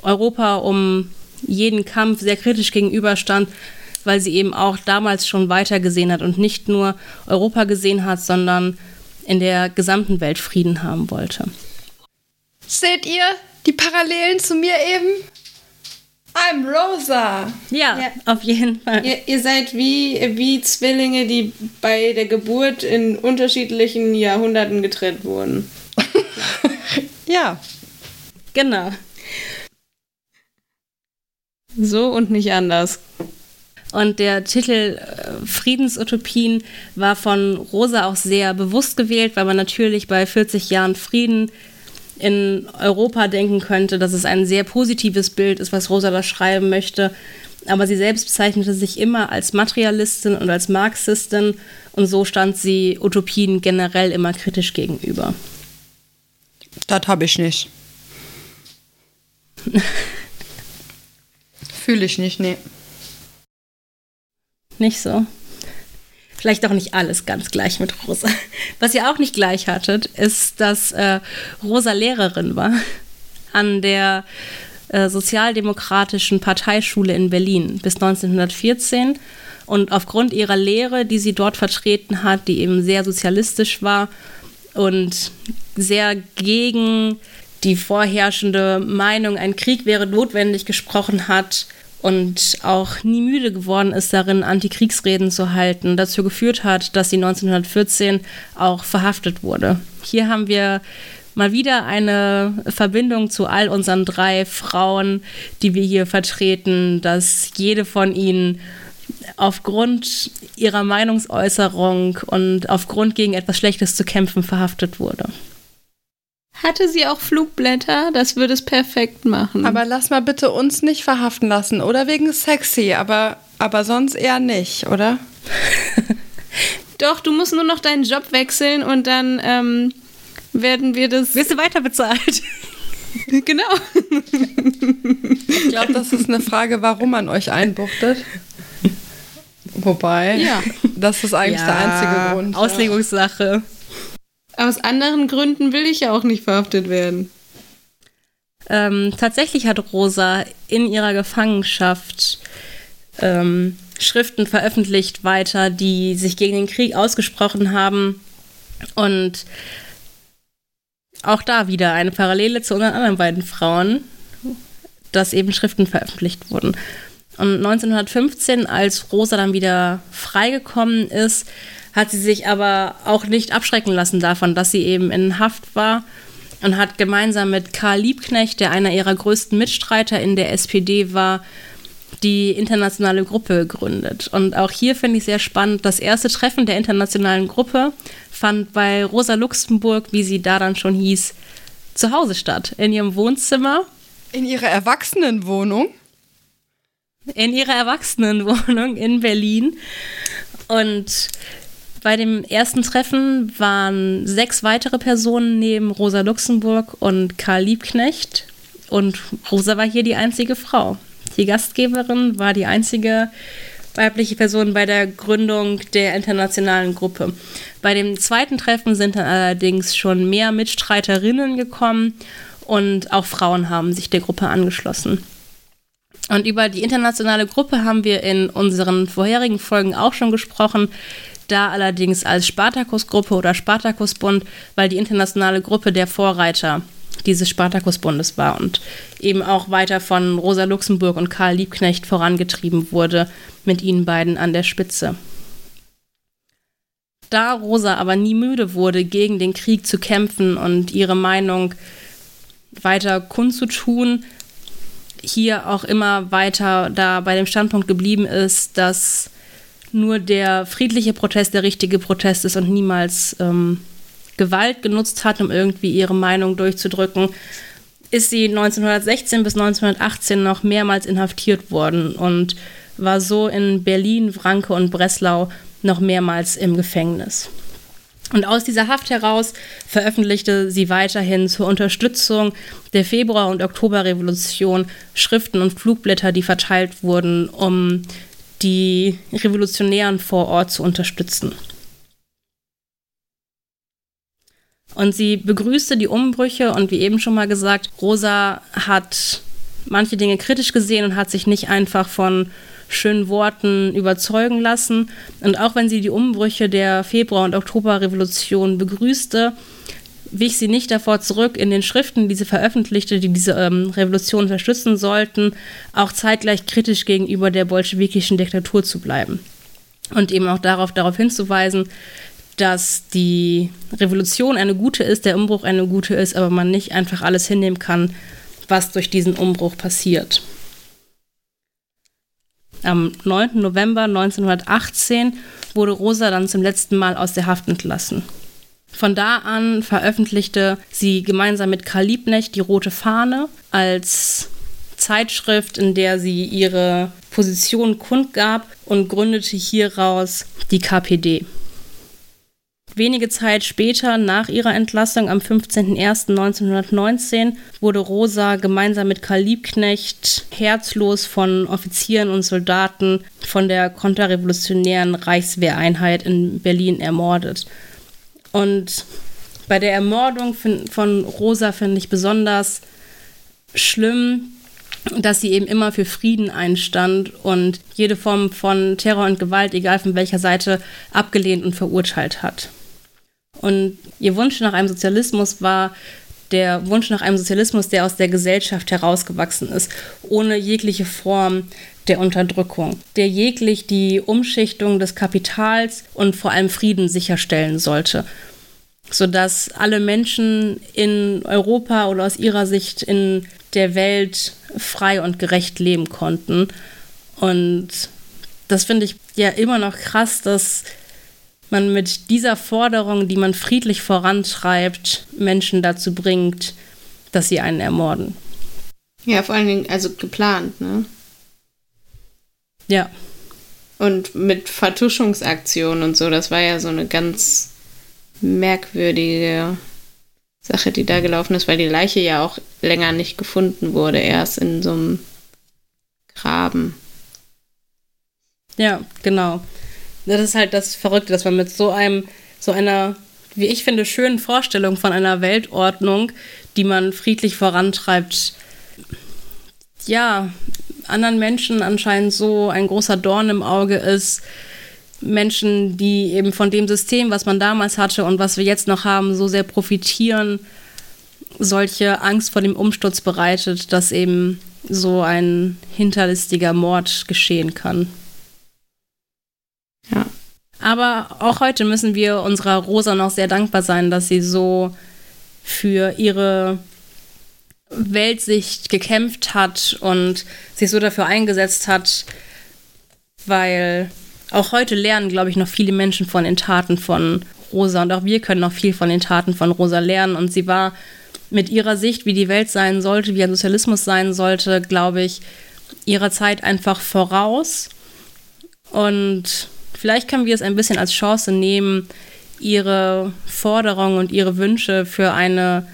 Europa um jeden Kampf sehr kritisch gegenüberstand, weil sie eben auch damals schon weitergesehen hat und nicht nur Europa gesehen hat, sondern in der gesamten Welt Frieden haben wollte. Seht ihr die Parallelen zu mir eben? I'm Rosa. Ja, ja. auf jeden Fall. Ihr, ihr, seid wie, wie Zwillinge, die bei der Geburt in unterschiedlichen Jahrhunderten getrennt wurden. <laughs> ja. Genau. So und nicht anders. Und der Titel äh, Friedensutopien war von Rosa auch sehr bewusst gewählt, weil man natürlich bei 40 Jahren Frieden in Europa denken könnte, dass es ein sehr positives Bild ist, was Rosa da schreiben möchte. Aber sie selbst bezeichnete sich immer als Materialistin und als Marxistin und so stand sie Utopien generell immer kritisch gegenüber. Das habe ich nicht. <laughs> Fühle ich nicht, nee nicht so. Vielleicht auch nicht alles ganz gleich mit Rosa. Was ihr auch nicht gleich hattet, ist, dass äh, Rosa Lehrerin war an der äh, Sozialdemokratischen Parteischule in Berlin bis 1914. Und aufgrund ihrer Lehre, die sie dort vertreten hat, die eben sehr sozialistisch war und sehr gegen die vorherrschende Meinung, ein Krieg wäre notwendig gesprochen hat, und auch nie müde geworden ist, darin Antikriegsreden zu halten, dazu geführt hat, dass sie 1914 auch verhaftet wurde. Hier haben wir mal wieder eine Verbindung zu all unseren drei Frauen, die wir hier vertreten, dass jede von ihnen aufgrund ihrer Meinungsäußerung und aufgrund gegen etwas Schlechtes zu kämpfen verhaftet wurde. Hatte sie auch Flugblätter? Das würde es perfekt machen. Aber lass mal bitte uns nicht verhaften lassen. Oder wegen sexy, aber, aber sonst eher nicht, oder? <laughs> Doch, du musst nur noch deinen Job wechseln und dann ähm, werden wir das. Wirst du weiter bezahlt? <laughs> Genau. Ich glaube, das ist eine Frage, warum man euch einbuchtet. Wobei, Ja. das ist eigentlich der einzige Grund. Auslegungssache. Aus anderen Gründen will ich ja auch nicht verhaftet werden. Ähm, tatsächlich hat Rosa in ihrer Gefangenschaft ähm, Schriften veröffentlicht weiter, die sich gegen den Krieg ausgesprochen haben. Und auch da wieder eine Parallele zu unseren anderen beiden Frauen, dass eben Schriften veröffentlicht wurden. Und 1915, als Rosa dann wieder freigekommen ist, hat sie sich aber auch nicht abschrecken lassen davon, dass sie eben in Haft war und hat gemeinsam mit Karl Liebknecht, der einer ihrer größten Mitstreiter in der SPD war, die internationale Gruppe gegründet. Und auch hier finde ich sehr spannend, das erste Treffen der internationalen Gruppe fand bei Rosa Luxemburg, wie sie da dann schon hieß, zu Hause statt, in ihrem Wohnzimmer, In ihrer Erwachsenenwohnung. in ihrer Erwachsenenwohnung <laughs> in Berlin. Und bei dem ersten Treffen waren sechs weitere Personen neben Rosa Luxemburg und Karl Liebknecht. Und Rosa war hier die einzige Frau. Die Gastgeberin war die einzige weibliche Person bei der Gründung der internationalen Gruppe. Bei dem zweiten Treffen sind dann allerdings schon mehr Mitstreiterinnen gekommen und auch Frauen haben sich der Gruppe angeschlossen. Und über die internationale Gruppe haben wir in unseren vorherigen Folgen auch schon gesprochen. Da allerdings als Spartakusgruppe oder Spartakusbund, weil die internationale Gruppe der Vorreiter dieses Spartakusbundes war und eben auch weiter von Rosa Luxemburg und Karl Liebknecht vorangetrieben wurde, mit ihnen beiden an der Spitze. Da Rosa aber nie müde wurde, gegen den Krieg zu kämpfen und ihre Meinung weiter kundzutun, hier auch immer weiter da bei dem Standpunkt geblieben ist, dass nur der friedliche Protest der richtige Protest ist und niemals ähm, Gewalt genutzt hat, um irgendwie ihre Meinung durchzudrücken, ist sie 1916 bis 1918 noch mehrmals inhaftiert worden und war so in Berlin, Wranke und Breslau noch mehrmals im Gefängnis. Und aus dieser Haft heraus veröffentlichte sie weiterhin zur Unterstützung der Februar- und Oktoberrevolution Schriften und Flugblätter, die verteilt wurden, um die Revolutionären vor Ort zu unterstützen. Und sie begrüßte die Umbrüche und wie eben schon mal gesagt, Rosa hat manche Dinge kritisch gesehen und hat sich nicht einfach von schönen Worten überzeugen lassen. Und auch wenn sie die Umbrüche der Februar- und Oktoberrevolution begrüßte, wich sie nicht davor zurück, in den Schriften, die sie veröffentlichte, die diese ähm, Revolution unterstützen sollten, auch zeitgleich kritisch gegenüber der bolschewikischen Diktatur zu bleiben. Und eben auch darauf, darauf hinzuweisen, dass die Revolution eine gute ist, der Umbruch eine gute ist, aber man nicht einfach alles hinnehmen kann, was durch diesen Umbruch passiert. Am 9. November 1918 wurde Rosa dann zum letzten Mal aus der Haft entlassen. Von da an veröffentlichte sie gemeinsam mit Karl Liebknecht die Rote Fahne als Zeitschrift, in der sie ihre Position kundgab und gründete hieraus die KPD. Wenige Zeit später, nach ihrer Entlassung am 15.01.1919, wurde Rosa gemeinsam mit Karl Liebknecht herzlos von Offizieren und Soldaten von der konterrevolutionären Reichswehreinheit in Berlin ermordet. Und bei der Ermordung von Rosa finde ich besonders schlimm, dass sie eben immer für Frieden einstand und jede Form von Terror und Gewalt, egal von welcher Seite, abgelehnt und verurteilt hat. Und ihr Wunsch nach einem Sozialismus war der Wunsch nach einem Sozialismus, der aus der Gesellschaft herausgewachsen ist, ohne jegliche Form der Unterdrückung, der jeglich die Umschichtung des Kapitals und vor allem Frieden sicherstellen sollte, sodass alle Menschen in Europa oder aus ihrer Sicht in der Welt frei und gerecht leben konnten. Und das finde ich ja immer noch krass, dass man mit dieser Forderung, die man friedlich vorantreibt, Menschen dazu bringt, dass sie einen ermorden. Ja, vor allen Dingen, also geplant, ne? Ja. Und mit Vertuschungsaktionen und so, das war ja so eine ganz merkwürdige Sache, die da gelaufen ist, weil die Leiche ja auch länger nicht gefunden wurde, erst in so einem Graben. Ja, genau. Das ist halt das Verrückte, dass man mit so einem, so einer, wie ich finde, schönen Vorstellung von einer Weltordnung, die man friedlich vorantreibt, ja, anderen Menschen anscheinend so ein großer Dorn im Auge ist. Menschen, die eben von dem System, was man damals hatte und was wir jetzt noch haben, so sehr profitieren, solche Angst vor dem Umsturz bereitet, dass eben so ein hinterlistiger Mord geschehen kann. Ja. Aber auch heute müssen wir unserer Rosa noch sehr dankbar sein, dass sie so für ihre Weltsicht gekämpft hat und sich so dafür eingesetzt hat, weil auch heute lernen, glaube ich, noch viele Menschen von den Taten von Rosa und auch wir können noch viel von den Taten von Rosa lernen und sie war mit ihrer Sicht, wie die Welt sein sollte, wie ein Sozialismus sein sollte, glaube ich, ihrer Zeit einfach voraus und vielleicht können wir es ein bisschen als Chance nehmen, ihre Forderungen und ihre Wünsche für eine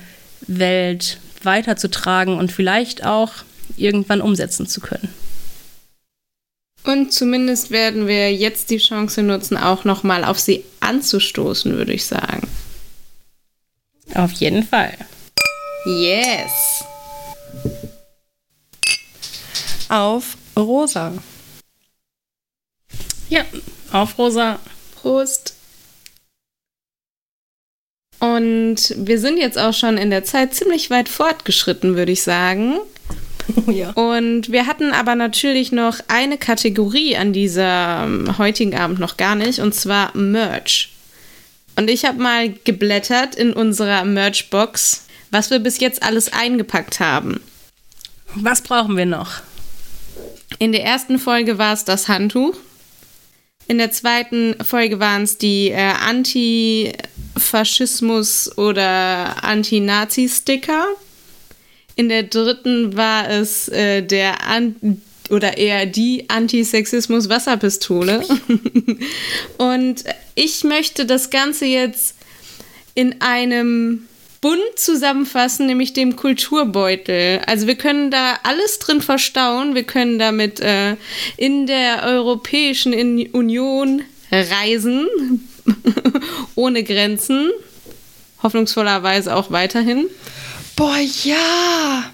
Welt weiterzutragen und vielleicht auch irgendwann umsetzen zu können. Und zumindest werden wir jetzt die Chance nutzen, auch nochmal auf sie anzustoßen, würde ich sagen. Auf jeden Fall. Yes. Auf Rosa. Ja, auf Rosa. Prost. Und wir sind jetzt auch schon in der Zeit ziemlich weit fortgeschritten, würde ich sagen. <laughs> Ja. Und wir hatten aber natürlich noch eine Kategorie an diesem heutigen Abend noch gar nicht, und zwar Merch. Und ich habe mal geblättert in unserer Merch-Box, was wir bis jetzt alles eingepackt haben. Was brauchen wir noch? In der ersten Folge war es das Handtuch. In der zweiten Folge waren es die äh, Antifaschismus- oder Anti-Nazi-Sticker. In der dritten war es äh, der An oder eher die Antisexismus-Wasserpistole. <laughs> Und ich möchte das Ganze jetzt in einem Bund zusammenfassen, nämlich dem Kulturbeutel. Also wir können da alles drin verstauen. Wir können damit äh, in der Europäischen Union reisen, <laughs> ohne Grenzen. Hoffnungsvollerweise auch weiterhin. Boah, ja!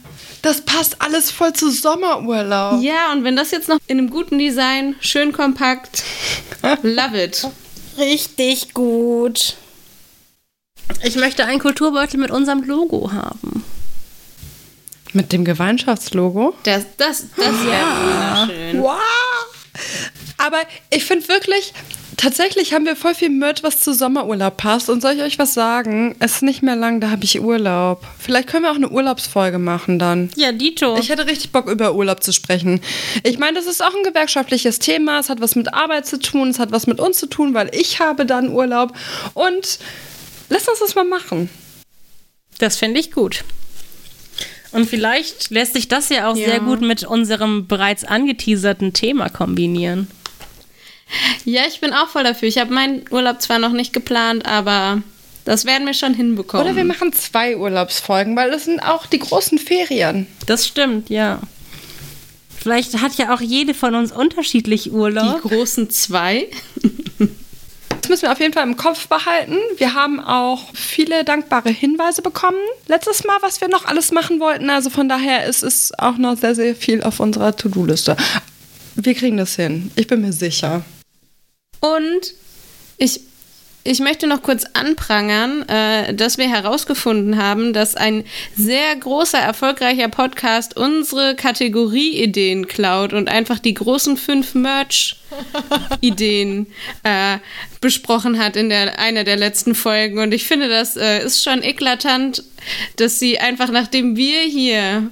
Das passt alles voll zu Sommerurlaub. Ja, und wenn das jetzt noch in einem guten Design, schön kompakt, <laughs> love it. Richtig gut. Ich möchte einen Kulturbeutel mit unserem Logo haben. Mit dem Gemeinschaftslogo? Das, das, das wäre wunderschön. Wow! Aber ich finde wirklich, tatsächlich haben wir voll viel Merch, was zu Sommerurlaub passt. Und soll ich euch was sagen? Es ist nicht mehr lang, da habe ich Urlaub. Vielleicht können wir auch eine Urlaubsfolge machen dann. Ja, Dito. Ich hätte richtig Bock, über Urlaub zu sprechen. Ich meine, das ist auch ein gewerkschaftliches Thema. Es hat was mit Arbeit zu tun, es hat was mit uns zu tun, weil ich habe dann Urlaub. Und lass uns das mal machen. Das finde ich gut. Und vielleicht lässt sich das ja auch Ja. sehr gut mit unserem bereits angeteaserten Thema kombinieren. Ja, ich bin auch voll dafür. Ich habe meinen Urlaub zwar noch nicht geplant, aber das werden wir schon hinbekommen. Oder wir machen zwei Urlaubsfolgen, weil das sind auch die großen Ferien. Das stimmt, ja. Vielleicht hat ja auch jede von uns unterschiedlich die Urlaub. großen zwei. Müssen wir auf jeden Fall im Kopf behalten. Wir haben auch viele dankbare Hinweise bekommen. Letztes Mal, was wir noch alles machen wollten. Also von daher ist es auch noch sehr, sehr viel auf unserer To-Do-Liste. Wir kriegen das hin. Ich bin mir sicher. Und ich, ich möchte noch kurz anprangern, äh, dass wir herausgefunden haben, dass ein sehr großer, erfolgreicher Podcast unsere Kategorieideen klaut und einfach die großen fünf Merch-Ideen <laughs> äh, besprochen hat in der, einer der letzten Folgen. Und ich finde, das äh, ist schon eklatant, dass sie einfach, nachdem wir hier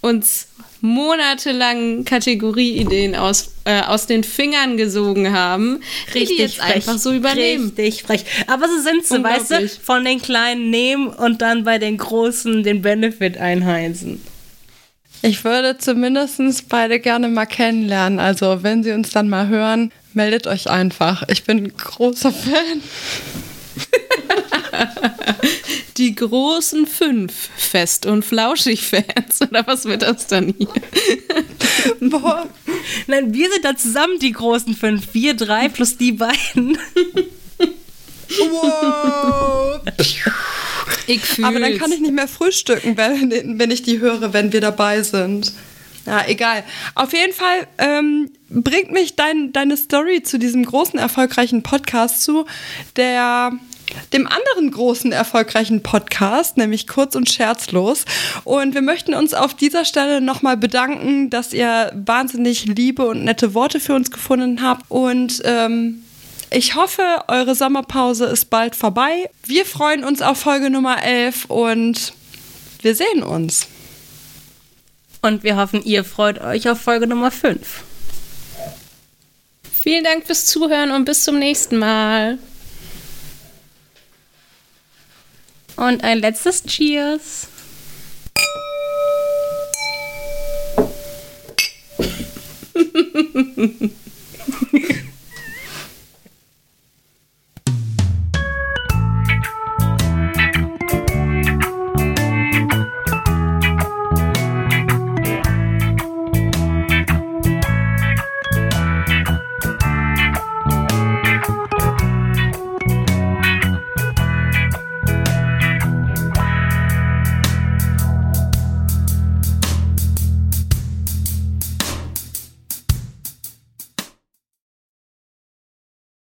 uns monatelang Kategorieideen aus, äh, aus den Fingern gesogen haben, die jetzt einfach so übernehmen. Richtig frech. Aber so sind sie, weißt du, von den Kleinen nehmen und dann bei den Großen den Benefit einheimsen. Ich würde zumindest beide gerne mal kennenlernen. Also wenn Sie uns dann mal hören, meldet euch einfach. Ich bin ein großer Fan. <laughs> <laughs> Die großen fünf Fest- und Flauschig-Fans. <laughs> Oder was wird das dann hier? Boah. Nein, wir sind da zusammen die großen fünf. Wir drei plus die beiden. Wow. Ich fühl's. Aber dann kann ich nicht mehr frühstücken, wenn, wenn ich die höre, wenn wir dabei sind. Ja, egal. Auf jeden Fall ähm, bringt mich dein, deine Story zu diesem großen, erfolgreichen Podcast zu, der dem anderen großen, erfolgreichen Podcast, nämlich Kurz und Scherzlos. Und wir möchten uns auf dieser Stelle nochmal bedanken, dass ihr wahnsinnig liebe und nette Worte für uns gefunden habt. Und ähm, ich hoffe, eure Sommerpause ist bald vorbei. Wir freuen uns auf Folge Nummer 11 und wir sehen uns. Und wir hoffen, ihr freut euch auf Folge Nummer 5. Vielen Dank fürs Zuhören und bis zum nächsten Mal. Und ein letztes Cheers. <laughs>